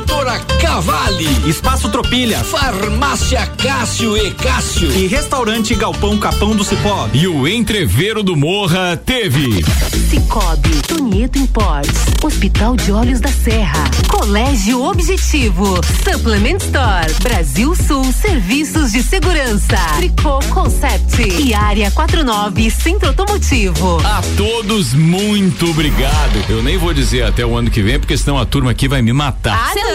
Construtora Cavale. Espaço Tropilha. Farmácia Cássio e Cássio. E Restaurante Galpão Capão do Cipó. E o entreveiro do Morra teve. Cicobi, Tonieto Imports, Hospital de Olhos da Serra, Colégio Objetivo, Supplement Store, Brasil Sul Serviços de Segurança, Tricô Concept e Área 49 Centro Automotivo. A todos, muito obrigado. Eu nem vou dizer até o ano que vem, porque senão a turma aqui vai me matar. Ah, não,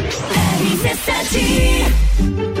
RC7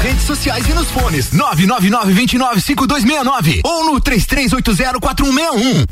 redes sociais e nos fones 999-295269 ou no 33804161.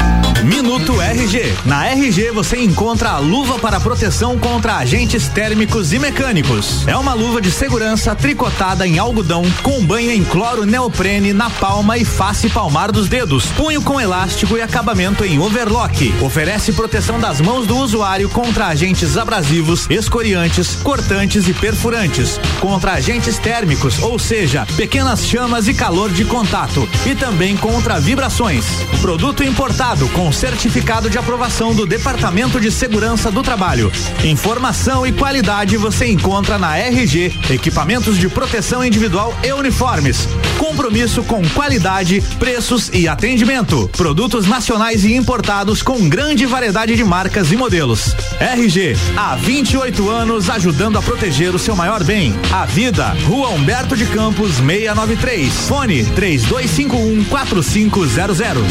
Minuto RG. Na RG você encontra a luva para proteção contra agentes térmicos e mecânicos. É uma luva de segurança tricotada em algodão com banha em cloro neoprene na palma e face palmar dos dedos, punho com elástico e acabamento em overlock. Oferece proteção das mãos do usuário contra agentes abrasivos, escoriantes, cortantes e perfurantes, contra agentes térmicos, ou seja, pequenas chamas e calor de contato, e também contra vibrações. Produto importado com certificado de aprovação do Departamento de Segurança do Trabalho. Informação e qualidade você encontra na RG, equipamentos de proteção individual e uniformes. Compromisso com qualidade, preços e atendimento. Produtos nacionais e importados com grande variedade de marcas e modelos. RG, há 28 anos ajudando a proteger o seu maior bem, a vida. Rua Humberto de Campos 693. Fone 3251 4500.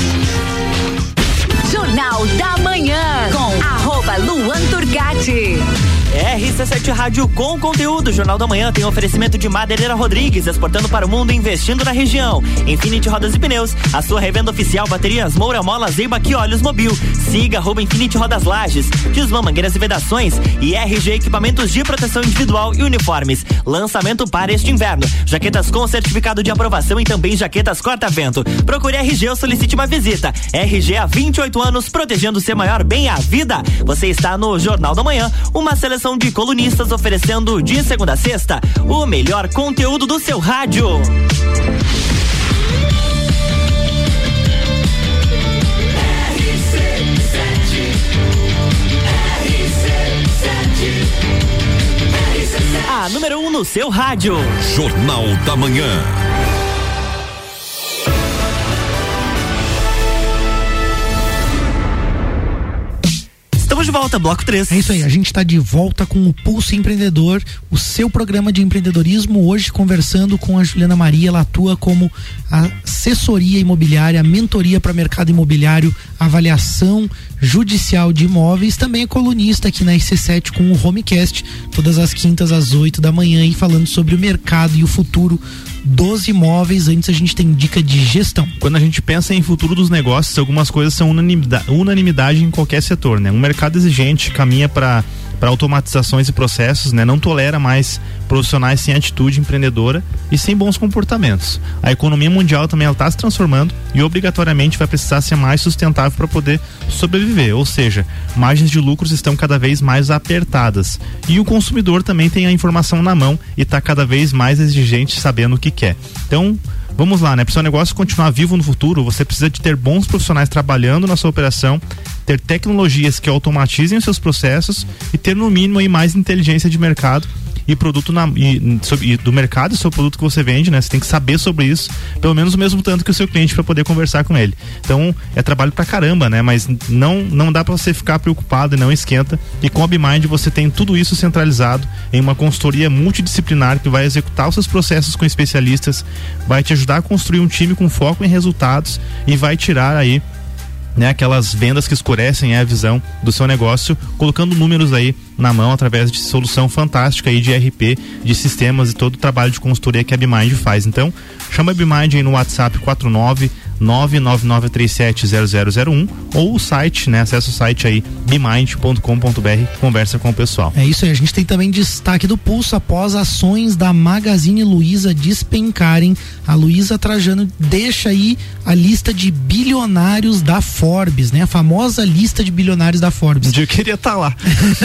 Jornal da Manhã com arroba Luan Turgatti. RC7 Rádio com conteúdo. Jornal da Manhã tem oferecimento de Madeireira Rodrigues, exportando para o mundo, investindo na região. Infinity Rodas e Pneus, a sua revenda oficial, baterias Moura Mola, Zeiba e Olhos Mobil. Siga arroba Rodas Lages, Desmã Mangueiras e Vedações e RG Equipamentos de Proteção Individual e Uniformes. Lançamento para este inverno. Jaquetas com certificado de aprovação e também jaquetas corta-vento. Procure RG ou solicite uma visita. RG há 28 anos, protegendo seu maior bem, a vida. Você está no Jornal da Manhã, uma seleção de colunistas oferecendo de segunda a sexta o melhor conteúdo do seu rádio. A número 1 um no seu rádio. Jornal da Manhã. Estamos de volta, bloco 3. É isso aí, a gente está de volta com o Pulso Empreendedor, o seu programa de empreendedorismo. Hoje conversando com a Juliana Maria, ela atua como assessoria imobiliária, mentoria para mercado imobiliário, avaliação judicial de imóveis, também é colunista aqui na IC7 com o Homecast, todas as quintas às 8 da manhã e falando sobre o mercado e o futuro dos imóveis. Antes a gente tem dica de gestão. Quando a gente pensa em futuro dos negócios, algumas coisas são unanimidade, unanimidade em qualquer setor, né? Um mercado exigente caminha para para automatizações e processos, né? Não tolera mais profissionais sem atitude empreendedora e sem bons comportamentos. A economia mundial também está se transformando e obrigatoriamente vai precisar ser mais sustentável para poder sobreviver, ou seja, margens de lucros estão cada vez mais apertadas e o consumidor também tem a informação na mão e está cada vez mais exigente sabendo o que quer. Então Vamos lá, né? Para o seu negócio continuar vivo no futuro, você precisa de ter bons profissionais trabalhando na sua operação, ter tecnologias que automatizem os seus processos e ter no mínimo aí mais inteligência de mercado e produto na, e, e do mercado e sobre o produto que você vende, né? Você tem que saber sobre isso, pelo menos o mesmo tanto que o seu cliente para poder conversar com ele. Então, é trabalho pra caramba, né? Mas não não dá para você ficar preocupado e não esquenta. E com a BeMind você tem tudo isso centralizado em uma consultoria multidisciplinar que vai executar os seus processos com especialistas, vai te ajudar a construir um time com foco em resultados e vai tirar aí né, aquelas vendas que escurecem a visão do seu negócio, colocando números aí na mão através de solução fantástica aí de RP, de sistemas e todo o trabalho de consultoria que a BeMind faz. Então, chama a BeMind aí no WhatsApp 49 999370001 ou o site, né? Acessa o site aí bemind.com.br, conversa com o pessoal. É isso aí, a gente tem também destaque do pulso após ações da Magazine Luiza despencarem. A Luiza Trajano deixa aí a lista de bilionários da Forbes, né? A famosa lista de bilionários da Forbes. Eu queria estar lá.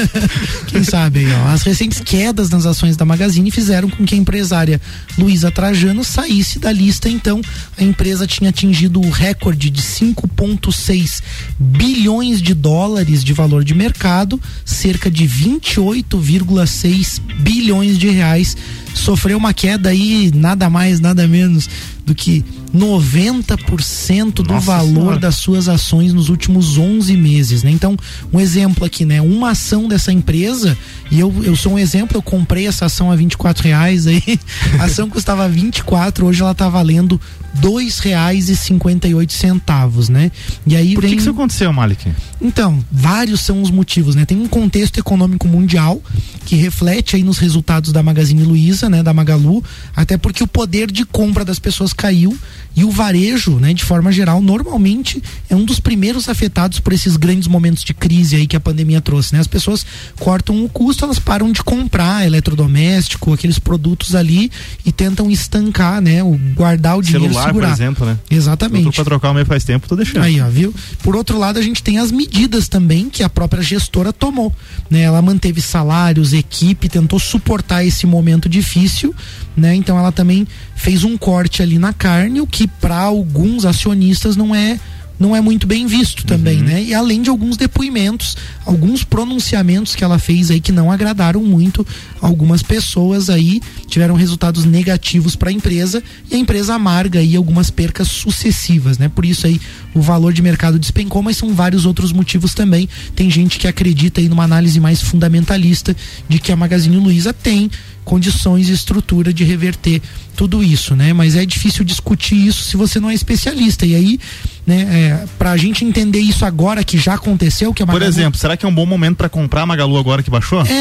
Quem sabe aí, ó. As recentes quedas nas ações da Magazine fizeram com que a empresária Luiza Trajano saísse da lista, então a empresa tinha atingido o recorde de 5,6 bilhões de dólares de valor de mercado, cerca de 28,6 bilhões de reais. Sofreu uma queda aí, nada mais, nada menos do que 90% do Nossa valor Senhora. das suas ações nos últimos 11 meses, né? Então, um exemplo aqui, né? Uma ação dessa empresa, e eu, eu sou um exemplo, eu comprei essa ação a 24 reais aí, a ação custava 24, hoje ela tá valendo dois reais e cinquenta e oito centavos, né? E aí Por vem... que, que isso aconteceu, Malik? Então, vários são os motivos, né? Tem um contexto econômico mundial que reflete aí nos resultados da Magazine Luiza, né, da Magalu, até porque o poder de compra das pessoas caiu e o varejo, né, de forma geral, normalmente é um dos primeiros afetados por esses grandes momentos de crise aí que a pandemia trouxe, né? As pessoas cortam o custo, elas param de comprar eletrodoméstico, aqueles produtos ali e tentam estancar, né, o guardar o dinheiro Celular, por segurar. exemplo, né? Exatamente. Eu tô pra trocar o meu faz tempo, tô deixando. Aí, ó, viu? Por outro lado, a gente tem as medidas também que a própria gestora tomou, né? Ela manteve salários, equipe, tentou suportar esse momento difícil, né? Então ela também fez um corte ali na carne, o que para alguns acionistas não é não é muito bem visto também, né? E além de alguns depoimentos, alguns pronunciamentos que ela fez aí que não agradaram muito algumas pessoas aí, tiveram resultados negativos para a empresa e a empresa amarga aí algumas percas sucessivas, né? Por isso aí o valor de mercado despencou, mas são vários outros motivos também. Tem gente que acredita aí numa análise mais fundamentalista de que a Magazine Luiza tem condições e estrutura de reverter tudo isso, né? Mas é difícil discutir isso se você não é especialista. E aí, né, é, pra gente entender isso agora que já aconteceu, que a Por Magalu- exemplo, será que é um bom momento pra comprar a Magalu agora que baixou? é,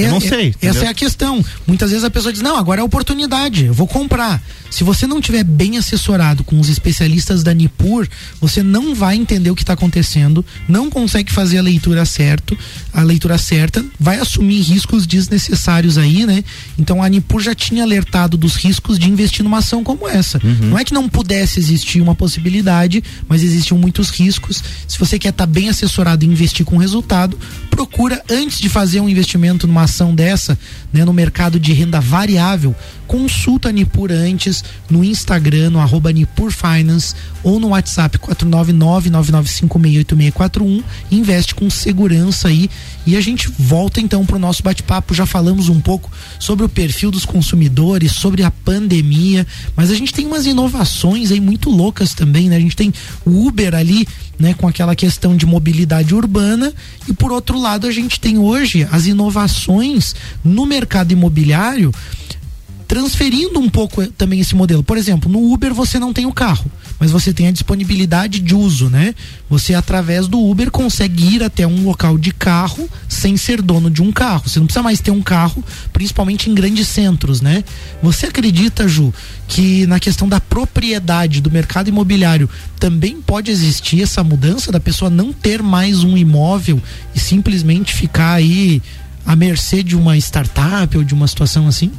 é, Eu não é- sei. Essa entendeu? é a questão. Muitas vezes a pessoa diz: não, agora é a oportunidade, eu vou comprar. Se você não tiver bem assessorado com os especialistas da Nipur, você não vai entender o que está acontecendo, não consegue fazer a leitura certo, a leitura certa, vai assumir riscos desnecessários aí, né? Então a Nipur já tinha alertado dos riscos de investir numa ação como essa. Não é que não pudesse existir uma possibilidade, mas existiam muitos riscos. Se você quer estar bem assessorado e investir com resultado, procura antes de fazer um investimento numa ação dessa, né, no mercado de renda variável, consulta a Nipur antes no Instagram, no arroba Nipur Finance ou no WhatsApp 499-995-68641. Investe com segurança aí. E a gente volta então para o nosso bate-papo. Já falamos um pouco sobre o perfil dos consumidores, sobre a pandemia, mas a gente tem umas inovações aí muito loucas também, né? A gente tem o Uber ali, né, com aquela questão de mobilidade urbana, e por outro lado, a gente tem hoje as inovações no mercado imobiliário transferindo um pouco eh, também esse modelo. Por exemplo, no Uber você não tem o carro, mas você tem a disponibilidade de uso, né? Você através do Uber consegue ir até um local de carro sem ser dono de um carro. Você não precisa mais ter um carro, principalmente em grandes centros, né? Você acredita, Ju, que na questão da propriedade do mercado imobiliário também pode existir essa mudança da pessoa não ter mais um imóvel e simplesmente ficar aí à mercê de uma startup ou de uma situação assim?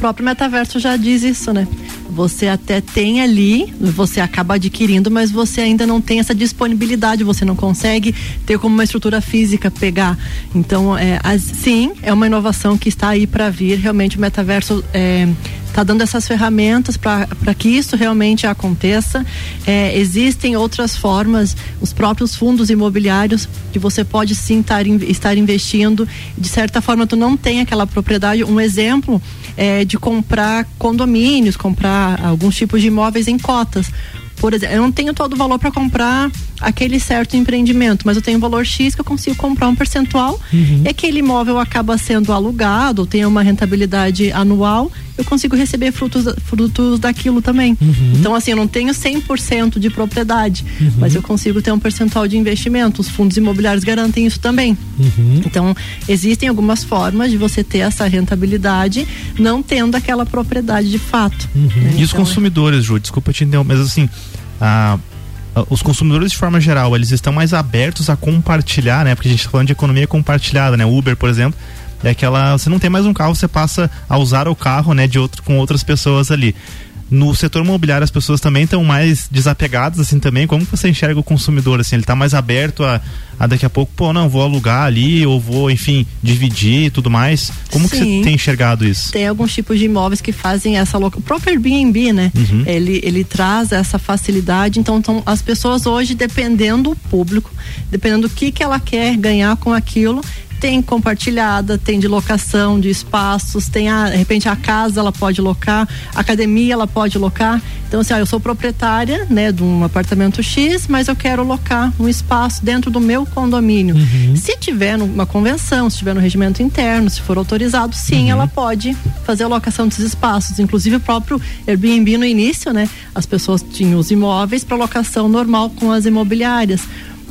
Próprio metaverso já diz isso, né? Você até tem ali, você acaba adquirindo, mas você ainda não tem essa disponibilidade, você não consegue ter como uma estrutura física pegar. Então, é, as- sim, é uma inovação que está aí para vir. Realmente o metaverso é, está dando essas ferramentas para que isso realmente aconteça. É, existem outras formas, os próprios fundos imobiliários que você pode sim tar, estar investindo. De certa forma, tu não tem aquela propriedade. Um exemplo é de comprar condomínios, comprar alguns tipos de imóveis em cotas. Por exemplo, eu não tenho todo o valor para comprar aquele certo empreendimento, mas eu tenho um valor X que eu consigo comprar um percentual Uhum. e aquele imóvel acaba sendo alugado, tem uma rentabilidade anual, eu consigo receber frutos, frutos daquilo também. Uhum. Então, assim, eu não tenho 100% de propriedade, Uhum. mas eu consigo ter um percentual de investimento. Os fundos imobiliários garantem isso também. Uhum. Então, existem algumas formas de você ter essa rentabilidade, não tendo aquela propriedade de fato. né? E os Então, consumidores, Ju, desculpa te interromper, mas assim, a- os consumidores de forma geral, eles estão mais abertos a compartilhar, né? Porque a gente está falando de economia compartilhada, né? Uber, por exemplo, é aquela, você não tem mais um carro, você passa a usar o carro, né, de outro com outras pessoas ali. No setor imobiliário as pessoas também estão mais desapegadas assim também. Como que você enxerga o consumidor assim? Ele está mais aberto a, a daqui a pouco, pô, não, vou alugar ali ou vou, enfim, dividir e tudo mais. Como que você Sim. tem enxergado isso? Tem alguns tipos de imóveis que fazem essa louca. O próprio Airbnb, né? Uhum. Ele, ele traz essa facilidade. Então, então, as pessoas hoje, dependendo do público, dependendo do que, que ela quer ganhar com aquilo, tem compartilhada, tem de locação de espaços, tem a, de repente a casa ela pode locar, a academia ela pode locar. Então, assim, ó, eu sou proprietária, né, de um apartamento X, mas eu quero locar um espaço dentro do meu condomínio. Se tiver numa convenção, se tiver no regimento interno, se for autorizado, sim, ela pode fazer a locação desses espaços. Inclusive o próprio Airbnb no início, né, as pessoas tinham os imóveis para locação normal com as imobiliárias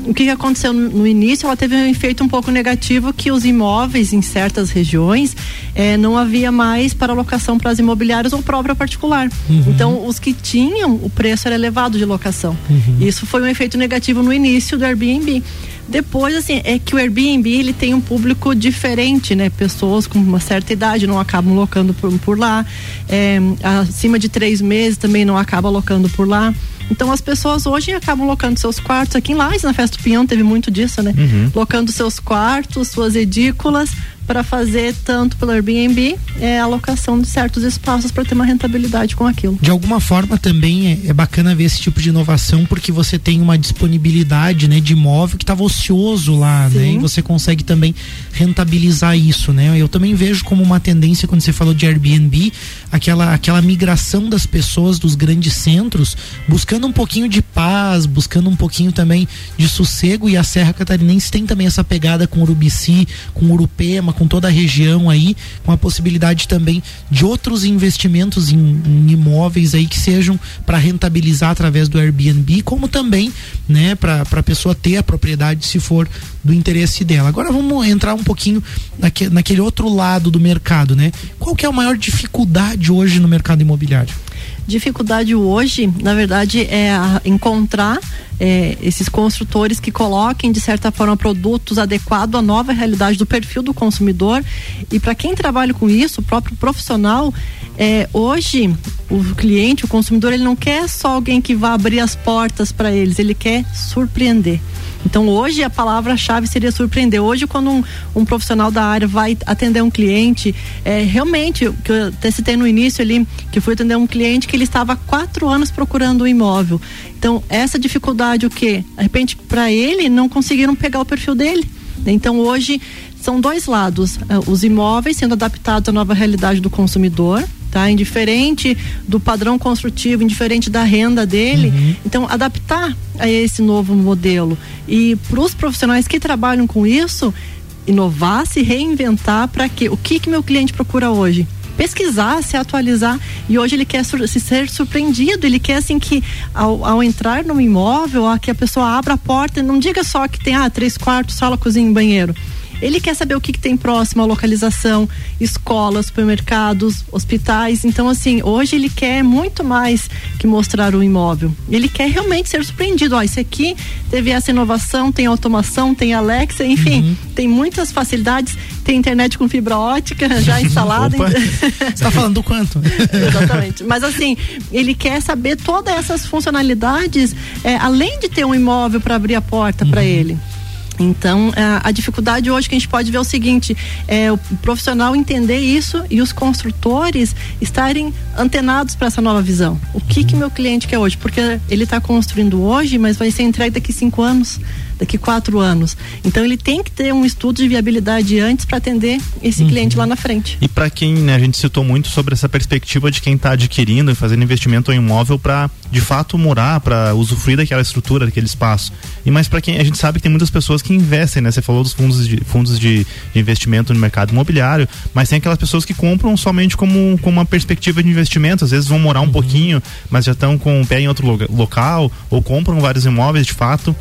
o que, aconteceu no, no início? Ela teve um efeito um pouco negativo que os imóveis em certas regiões eh, não havia mais para locação para as imobiliárias ou própria particular. Uhum. Então, os que tinham, o preço era elevado de locação. Uhum. Isso foi um efeito negativo no início do Airbnb. Depois, assim, é que o Airbnb ele tem um público diferente, né? Pessoas com uma certa idade não acabam locando por, por lá. É, acima de três meses também não acaba locando por lá. Então as pessoas hoje acabam locando seus quartos. Aqui em Lages, na Festa do Pinhão, teve muito disso, né? Uhum. Locando seus quartos, suas edículas, para fazer tanto pelo Airbnb é, a locação de certos espaços para ter uma rentabilidade com aquilo. De alguma forma também é, é bacana ver esse tipo de inovação porque você tem uma disponibilidade né, de imóvel que estava ocioso lá, né? E você consegue também rentabilizar isso, né? Eu também vejo como uma tendência quando você falou de Airbnb, aquela, aquela migração das pessoas dos grandes centros, buscando um pouquinho de paz, buscando um pouquinho também de sossego e a Serra Catarinense tem também essa pegada com Urubici, com Urupema, com toda a região aí, com a possibilidade também de outros investimentos em, em imóveis aí que sejam para rentabilizar através do Airbnb, como também, né, para a pessoa ter a propriedade se for do interesse dela. Agora vamos entrar um pouquinho naque, naquele outro lado do mercado, né? Qual que é a maior dificuldade hoje no mercado imobiliário? dificuldade hoje, na verdade, é encontrar é, esses construtores que coloquem, de certa forma, produtos adequados à nova realidade do perfil do consumidor. E para quem trabalha com isso, o próprio profissional, é, hoje o cliente, o consumidor, ele não quer só alguém que vá abrir as portas para eles, ele quer surpreender. Então hoje a palavra-chave seria surpreender. Hoje, quando um, um profissional da área vai atender um cliente, é, realmente, que eu até citei no início ali, que fui atender um cliente que ele estava há quatro anos procurando um imóvel. Então, essa dificuldade, o quê? De repente, para ele, não conseguiram pegar o perfil dele. Então, hoje, são dois lados: ah, os imóveis sendo adaptados à nova realidade do consumidor, tá? Indiferente do padrão construtivo, indiferente da renda dele. Então, adaptar a esse novo modelo. E para os profissionais que trabalham com isso, inovar, se reinventar para quê? O que que meu cliente procura hoje? Pesquisar, se atualizar e hoje ele quer se ser surpreendido, ele quer assim que ao, ao entrar no imóvel, a, que a pessoa abra a porta e não diga só que tem ah, três quartos, sala, cozinha e banheiro. Ele quer saber o que, que tem próximo, a localização, escolas, supermercados, hospitais. Então, assim, hoje ele quer muito mais que mostrar o imóvel. Ele quer realmente ser surpreendido. Ó, esse aqui teve essa inovação, tem automação, tem Alexa, enfim, tem muitas facilidades. Tem internet com fibra ótica já instalada. Opa. Você tá falando do quanto? Exatamente. Mas assim, ele quer saber todas essas funcionalidades, é, além de ter um imóvel para abrir a porta para ele. Então, a, a dificuldade hoje que a gente pode ver é o seguinte: é o profissional entender isso e os construtores estarem antenados para essa nova visão. O que que meu cliente quer hoje? Porque ele está construindo hoje, mas vai ser entregue daqui cinco anos, daqui quatro anos. Então, ele tem que ter um estudo de viabilidade antes para atender esse cliente lá na frente. E para quem né, a gente citou muito sobre essa perspectiva de quem está adquirindo e fazendo investimento em imóvel para de fato morar, para usufruir daquela estrutura, daquele espaço. E mais para quem a gente sabe que tem muitas pessoas que investem, né? Você falou dos fundos de fundos de, de investimento no mercado imobiliário, mas tem aquelas pessoas que compram somente como, como uma perspectiva de investimento. Às vezes vão morar um pouquinho, mas já estão com o pé em outro local ou compram vários imóveis de fato.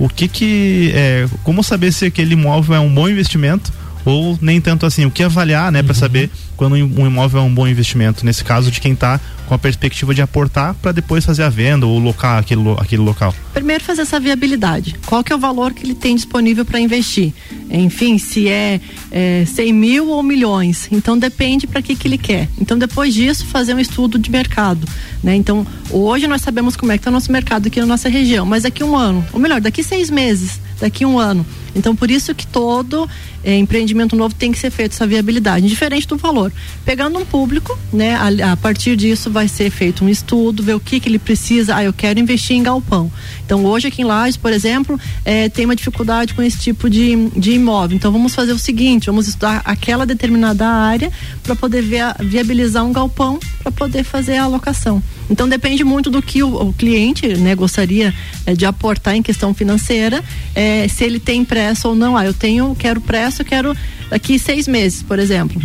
O que que é, como saber se aquele imóvel é um bom investimento ou nem tanto assim? O que avaliar, né, para saber quando um imóvel é um bom investimento? Nesse caso de quem está com a perspectiva de aportar para depois fazer a venda ou locar aquele, aquele local. Primeiro fazer essa viabilidade. Qual que é o valor que ele tem disponível para investir? Enfim, se é, é 100 mil ou milhões. Então depende para que que ele quer. Então depois disso fazer um estudo de mercado, né? Então hoje nós sabemos como é que está o nosso mercado aqui na nossa região, mas daqui um ano, ou melhor, daqui seis meses, daqui um ano. Então por isso que todo eh, empreendimento novo tem que ser feito essa viabilidade, diferente do valor. Pegando um público, né? A, a partir disso vai ser feito um estudo, ver o que que ele precisa. Ah, eu quero investir em galpão. Então hoje aqui em Lages, por exemplo, eh, tem uma dificuldade com esse tipo de, de imóvel. Então vamos fazer o seguinte, vamos estudar aquela determinada área para poder via- viabilizar um galpão para poder fazer a alocação. Então depende muito do que o, o cliente né, gostaria eh, de aportar em questão financeira, eh, se ele tem pressa ou não. Ah, eu tenho, quero pressa, eu quero daqui seis meses, por exemplo.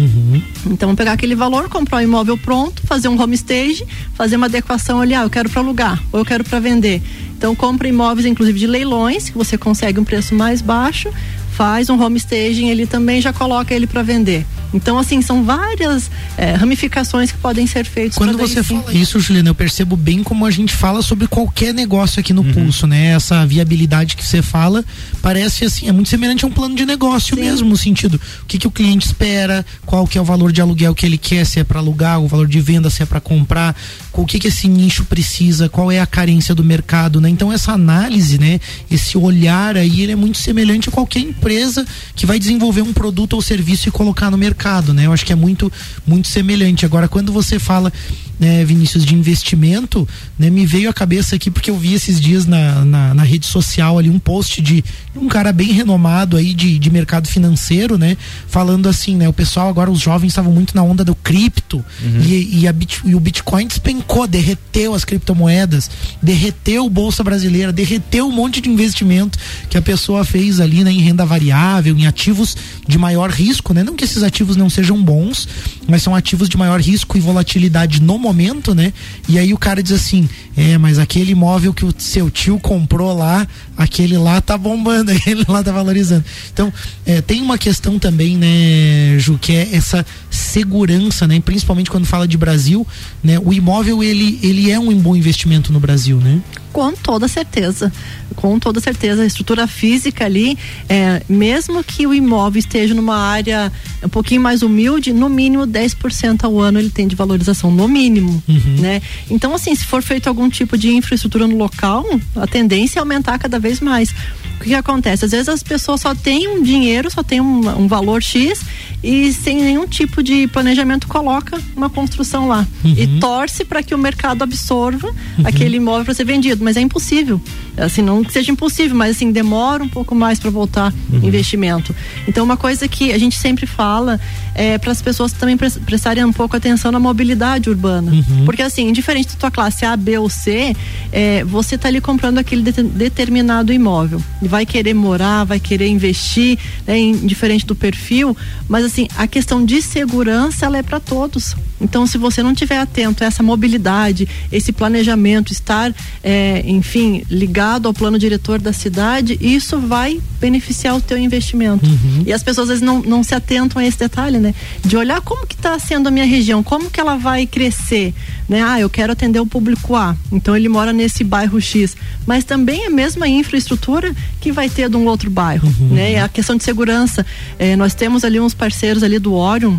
Então pegar aquele valor, comprar um imóvel pronto, fazer um home stage, fazer uma adequação ali, ah, eu quero para alugar ou eu quero para vender. Então compra imóveis inclusive de leilões, que você consegue um preço mais baixo, faz um home staging, ele também já coloca ele para vender. Então assim, são várias eh, ramificações que podem ser feitas. Quando você sim- fala isso, Juliana, eu percebo bem como a gente fala sobre qualquer negócio aqui no Uhum. pulso, né? Essa viabilidade que você fala parece assim, é muito semelhante a um plano de negócio mesmo, no sentido, o que, que o cliente espera, qual que é o valor de aluguel que ele quer, se é para alugar, o valor de venda, se é para comprar, o que que esse nicho precisa, qual é a carência do mercado, né? Então essa análise, né, esse olhar aí, ele é muito semelhante a qualquer empresa que vai desenvolver um produto ou serviço e colocar no mercado, né? Eu acho que é muito muito semelhante. Agora quando você fala né, Vinícius, de investimento, né, me veio à cabeça aqui porque eu vi esses dias na, na, na rede social ali um post de um cara bem renomado aí de, de mercado financeiro, né, falando assim, né, o pessoal agora, os jovens estavam muito na onda do cripto e, e, a e o Bitcoin despencou, derreteu as criptomoedas, derreteu Bolsa Brasileira, derreteu um monte de investimento que a pessoa fez ali, né, em renda variável, em ativos de maior risco, né, não que esses ativos não sejam bons, mas são ativos de maior risco e volatilidade no momento, né? E aí o cara diz assim: é, mas aquele imóvel que o seu tio comprou lá, aquele lá tá bombando, aquele lá tá valorizando. Então, é, tem uma questão também, né, Ju, que é essa segurança, né? Principalmente quando fala de Brasil, né? O imóvel, ele, ele é um bom investimento no Brasil, né? Com toda certeza, com toda certeza. A estrutura física ali, é, mesmo que o imóvel esteja numa área um pouquinho mais humilde, no mínimo 10% ao ano ele tem de valorização, no mínimo, né? Então, assim, se for feito algum tipo de infraestrutura no local, a tendência é aumentar cada vez mais. O que, que acontece? Às vezes as pessoas só têm um dinheiro, só tem um, um valor X e sem nenhum tipo de planejamento coloca uma construção lá. E torce para que o mercado absorva aquele imóvel para ser vendido, mas é impossível. Assim, não que seja impossível, mas assim demora um pouco mais para voltar investimento. Então, uma coisa que a gente sempre fala é para as pessoas também pres- prestarem um pouco atenção na mobilidade urbana, porque assim, indiferente da tua classe A, B ou C, é, você tá ali comprando aquele det- determinado imóvel vai querer morar, vai querer investir, né, indiferente do perfil, mas assim, a questão de segurança ela é para todos. Então, se você não tiver atento a essa mobilidade, esse planejamento, estar, é, enfim, ligado ao plano diretor da cidade, isso vai beneficiar o teu investimento. E as pessoas às vezes não, não se atentam a esse detalhe, né? De olhar como que está sendo a minha região, como que ela vai crescer, né? Ah, eu quero atender o público A, então ele mora nesse bairro X, mas também a mesma infraestrutura que vai ter de um outro bairro, né? E a questão de segurança, eh, nós temos ali uns parceiros ali do Orion,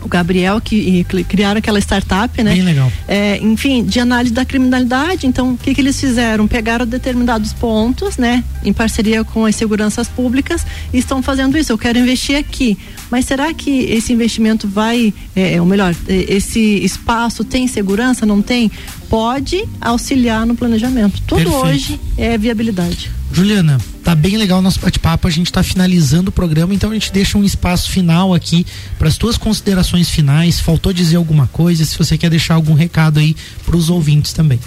o Gabriel que cri- criaram aquela startup, né? Bem legal. É, enfim, de análise da criminalidade. Então, o que, que eles fizeram? Pegaram determinados pontos, né, em parceria com as seguranças públicas e estão fazendo isso. Eu quero investir aqui, mas será que esse investimento vai, é, ou melhor, é, esse espaço tem segurança? Não tem? Pode auxiliar no planejamento. Tudo Perfeito. hoje é viabilidade. Juliana, tá bem legal o nosso bate-papo, a gente tá finalizando o programa, então a gente deixa um espaço final aqui para as tuas considerações finais. Faltou dizer alguma coisa, se você quer deixar algum recado aí para os ouvintes também.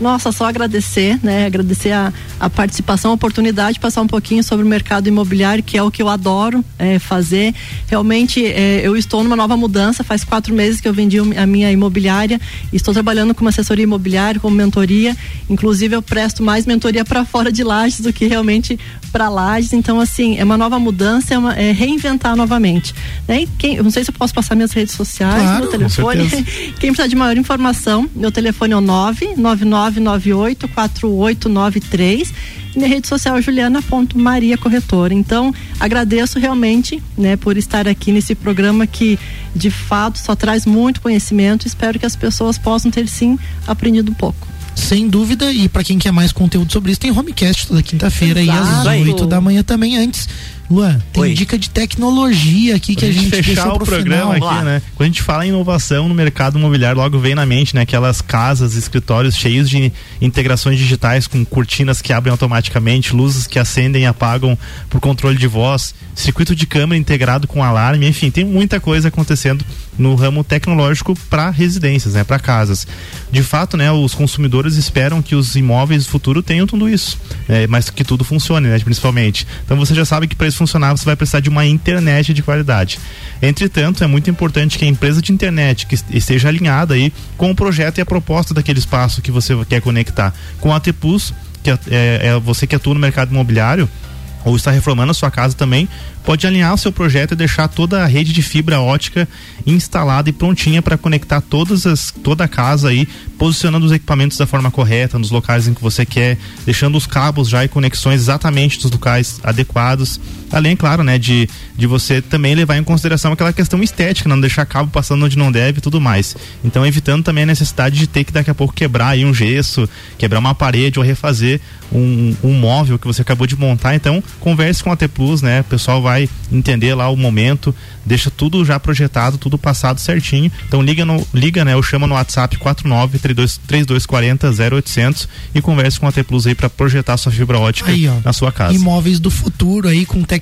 Nossa, só agradecer, né? Agradecer a, a participação, a oportunidade de passar um pouquinho sobre o mercado imobiliário, que é o que eu adoro é, fazer. Realmente, é, eu estou numa nova mudança. Faz quatro meses que eu vendi a minha imobiliária. Estou trabalhando com uma assessoria imobiliária, como mentoria. Inclusive, eu presto mais mentoria para fora de Lages do que realmente para Lages. Então, assim, é uma nova mudança, é, uma, é reinventar novamente. Né? Quem, não sei se eu posso passar minhas redes sociais, claro, meu telefone. Quem precisar de maior informação, meu telefone é o 999 998-4893. na rede social é juliana.mariacorretora. corretora. Então, agradeço realmente né, por estar aqui nesse programa que, de fato, só traz muito conhecimento. Espero que as pessoas possam ter, sim, aprendido um pouco. Sem dúvida, e para quem quer mais conteúdo sobre isso, tem homecast toda quinta-feira e às 8 da manhã também antes Luan, tem Oi. dica de tecnologia aqui que Pra a gente fechar deixou o pro programa final. aqui, né? Quando a gente fala em inovação no mercado imobiliário, logo vem na mente, né? Aquelas casas, escritórios cheios de integrações digitais com cortinas que abrem automaticamente, luzes que acendem e apagam por controle de voz, circuito de câmera integrado com alarme, enfim, tem muita coisa acontecendo no ramo tecnológico para residências, né? Para casas. De fato, né? Os consumidores esperam que os imóveis do futuro tenham tudo isso, né, mas que tudo funcione, né? Principalmente. Então você já sabe que para isso funcionar você vai precisar de uma internet de qualidade. Entretanto, é muito importante que a empresa de internet que esteja alinhada aí com o projeto e a proposta daquele espaço que você quer conectar. Com a T Plus, que é, é- é você que atua no mercado imobiliário ou está reformando a sua casa também, pode alinhar o seu projeto e deixar toda a rede de fibra ótica instalada e prontinha para conectar todas as, toda a casa aí, posicionando os equipamentos da forma correta, nos locais em que você quer, deixando os cabos já e conexões exatamente dos locais adequados. Além, claro, né, de, de você também levar em consideração aquela questão estética, não deixar cabo passando onde não deve e tudo mais. Então, evitando também a necessidade de ter que daqui a pouco quebrar aí um gesso, quebrar uma parede ou refazer um, um móvel que você acabou de montar. Então, converse com a T Plus, né? O pessoal vai entender lá o momento, deixa tudo já projetado, tudo passado certinho. Então, liga, no, liga né? Ou chama no WhatsApp 49 32 3240 0800 e converse com a T Plus aí para projetar sua fibra ótica Aí, ó. na sua casa. Imóveis do futuro aí com tecnologia,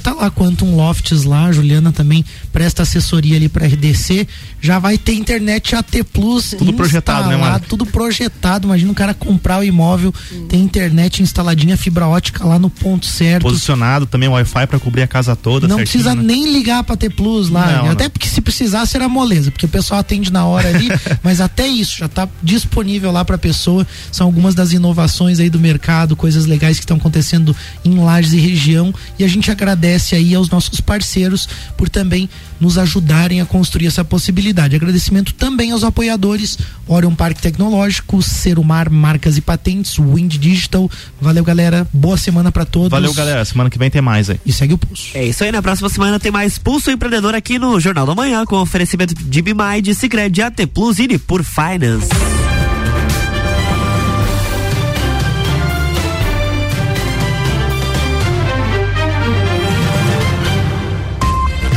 tá lá Quantum Lofts lá, a Juliana também presta assessoria ali para RDC, já vai ter internet AT Plus Tudo projetado, né, Mara? Tudo projetado, imagina o cara comprar o imóvel, tem internet instaladinha, fibra ótica lá no ponto certo. Posicionado também Wi-Fi para cobrir a casa toda. Não certinho, precisa né? nem ligar pra ter plus lá. Não, até não. porque se precisasse era moleza, porque o pessoal atende na hora ali, mas até isso já tá disponível lá pra pessoa. São algumas das inovações aí do mercado, coisas legais que estão acontecendo em Lages e região. E a gente agradece aí aos nossos parceiros por também nos ajudarem a construir essa possibilidade. Agradecimento também aos apoiadores Orion Parque Tecnológico, Serumar Marcas e Patentes, Wind Digital. Valeu, galera. Boa semana pra todos. Valeu, galera. Semana que vem tem mais aí. E segue o pulso. É isso aí, na próxima semana tem mais Pulso Empreendedor aqui no Jornal da Manhã, com oferecimento de Bimind, Cicred, AT Plus e por Finance.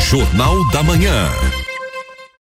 Jornal da Manhã.